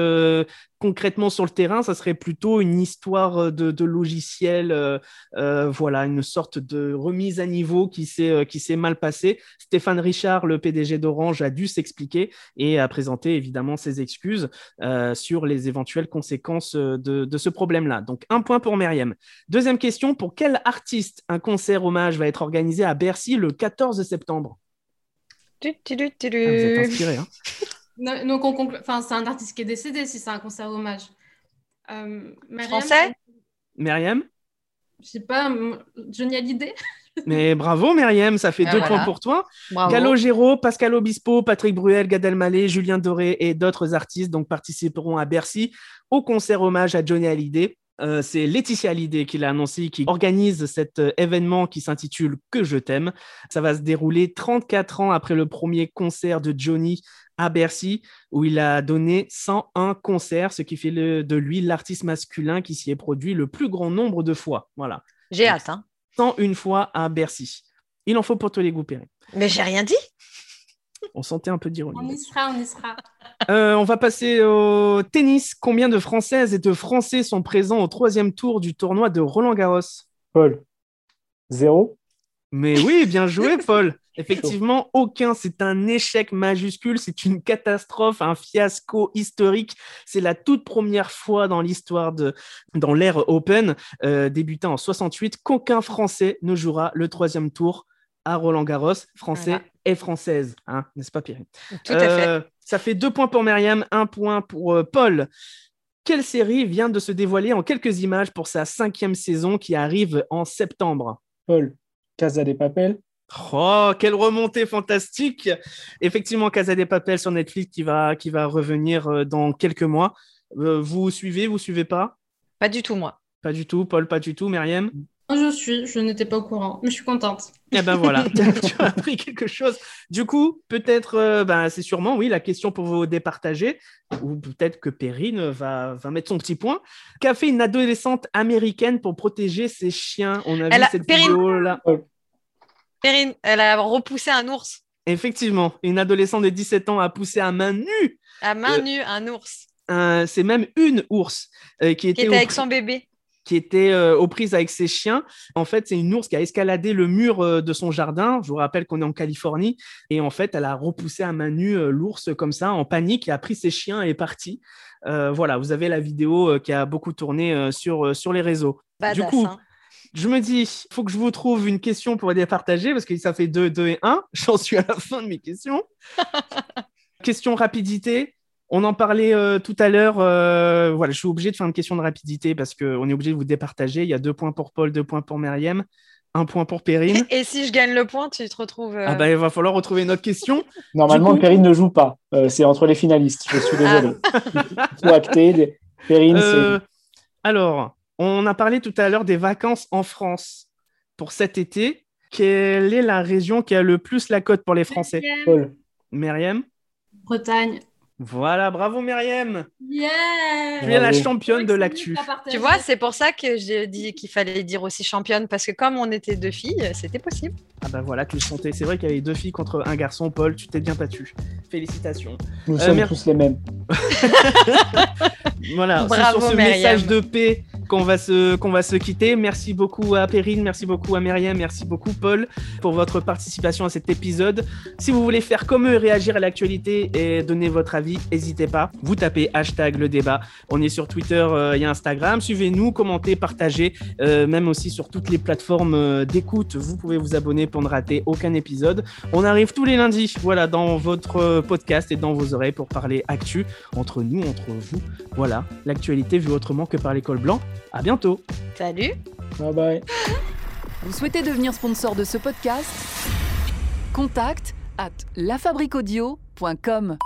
concrètement sur le terrain, ça serait plutôt une histoire euh, de, logiciel, euh, euh, voilà, une sorte de remise à niveau qui s'est qui s'est mal passée. Stéphane Richard, le PDG d'Orange, a dû s'expliquer et a présenté évidemment ses excuses sur les éventuelles conséquences de, ce problème-là. Donc un point pour Myriam. Deuxième question, pour quel artiste un concert hommage va être organisé à Bercy le 14 septembre? Ah, Vous êtes inspiré, hein donc, on enfin, c'est un artiste qui est décédé si c'est un concert hommage. Euh, Français? Myriam? Je sais pas, Johnny Hallyday Mais bravo Myriam, ça fait ah, deux points pour toi. Bravo. Géraud, Pascal Obispo, Patrick Bruel, Gad Elmaleh, Julien Doré et d'autres artistes donc participeront à Bercy au concert hommage à Johnny Hallyday. Euh, c'est Laetitia Hallyday qui l'a annoncé, qui organise cet euh, événement qui s'intitule Que je t'aime. Ça va se dérouler 34 ans après le premier concert de Johnny à Bercy, où il a donné 101 concerts, ce qui fait de lui l'artiste masculin qui s'y est produit le plus grand nombre de fois. Voilà. J'ai hâte. Hein. 101 fois à Bercy. Il en faut pour tous les goûts, Mais j'ai rien dit. On sentait un peu d'ironie. On y sera, on y sera. Euh, on va passer au tennis. Combien de Françaises et de Français sont présents au troisième tour du tournoi de Roland Garros? Paul. Zéro. Mais oui, bien joué, Paul. Effectivement, aucun. C'est un échec majuscule. C'est une catastrophe, un fiasco historique. C'est la toute première fois dans l'histoire de, dans l'ère Open, euh, débutant en 68, qu'aucun Français ne jouera le troisième tour à Roland Garros, français et française, hein, n'est-ce pas, Pierre? Tout à fait. Euh, ça fait deux points pour Myriam, un point pour euh, Paul. Quelle série vient de se dévoiler en quelques images pour sa cinquième saison qui arrive en septembre? Paul, Casa des Papel. Oh, quelle remontée fantastique Effectivement, Casa des Papel sur Netflix qui va, qui va revenir euh, dans quelques mois. Euh, vous suivez, vous suivez pas? Pas du tout, moi. Pas du tout, Paul, pas du tout, Myriam? Je suis, je n'étais pas au courant, mais je suis contente. Eh ben voilà, tu as appris quelque chose. Du coup, peut-être, euh, ben, c'est sûrement, oui, la question pour vous départager, ou peut-être que Perrine va, va mettre son petit point. Qu'a fait une adolescente américaine pour protéger ses chiens? On a vu cette vidéo-là. Perrine, elle a repoussé un ours. Effectivement, une adolescente de 17 ans a poussé à main nue. À main euh, nue, un ours. c'est même une ours euh, qui était, avec son bébé. Qui était euh, aux prises avec ses chiens. En fait, c'est une ours qui a escaladé le mur de son jardin. Je vous rappelle qu'on est en Californie. Et en fait, elle a repoussé à main nue l'ours comme ça, en panique, et a pris ses chiens et est partie. voilà, vous avez la vidéo qui a beaucoup tourné sur, sur les réseaux. du coup, hein je me dis, il faut que je vous trouve une question pour les partager parce que ça fait 2, 2 et 1. J'en suis à la fin de mes questions. question rapidité. On en parlait tout à l'heure. voilà, je suis obligé de faire une question de rapidité parce qu'on est obligé de vous départager. Il y a deux points pour Paul, deux points pour Myriam un point pour Perrine. Et si je gagne le point, tu te retrouves. Ah bah, il va falloir retrouver une autre question. Normalement, coup... Perrine ne joue pas. c'est entre les finalistes. Je suis désolé. Ah. Il faut acter. Perrine, c'est. Alors, on a parlé tout à l'heure des vacances en France pour cet été. Quelle est la région qui a le plus la cote pour les Français? Paul. Myriam? Bretagne. Voilà, bravo Myriam. Yeah Tu es la championne de l'actu. Tu vois, c'est pour ça que j'ai dit qu'il fallait dire aussi championne, parce que comme on était deux filles, c'était possible. Ah bah voilà, tu le sentais. C'est vrai qu'il y avait deux filles contre un garçon. Paul, tu t'es bien battu. Félicitations. Nous euh, sommes tous les mêmes. voilà, c'est sur ce message de paix qu'on va, se, quitter. Merci beaucoup à Perrine, merci beaucoup à Myriam, merci beaucoup Paul pour votre participation à cet épisode. Si vous voulez faire comme eux, réagir à l'actualité et donner votre avis, n'hésitez pas. Vous tapez hashtag le débat. On est sur Twitter euh, et Instagram. Suivez-nous, commentez, partagez, euh, même aussi sur toutes les plateformes euh, d'écoute. Vous pouvez vous abonner pour ne rater aucun épisode. On arrive tous les lundis, voilà, dans votre podcast et dans vos oreilles pour parler actu entre nous, entre vous. Voilà, l'actualité vue autrement que par l'école blanc. À bientôt. Salut. Bye bye. Vous souhaitez devenir sponsor de ce podcast? Contact à lafabriquaudio.com.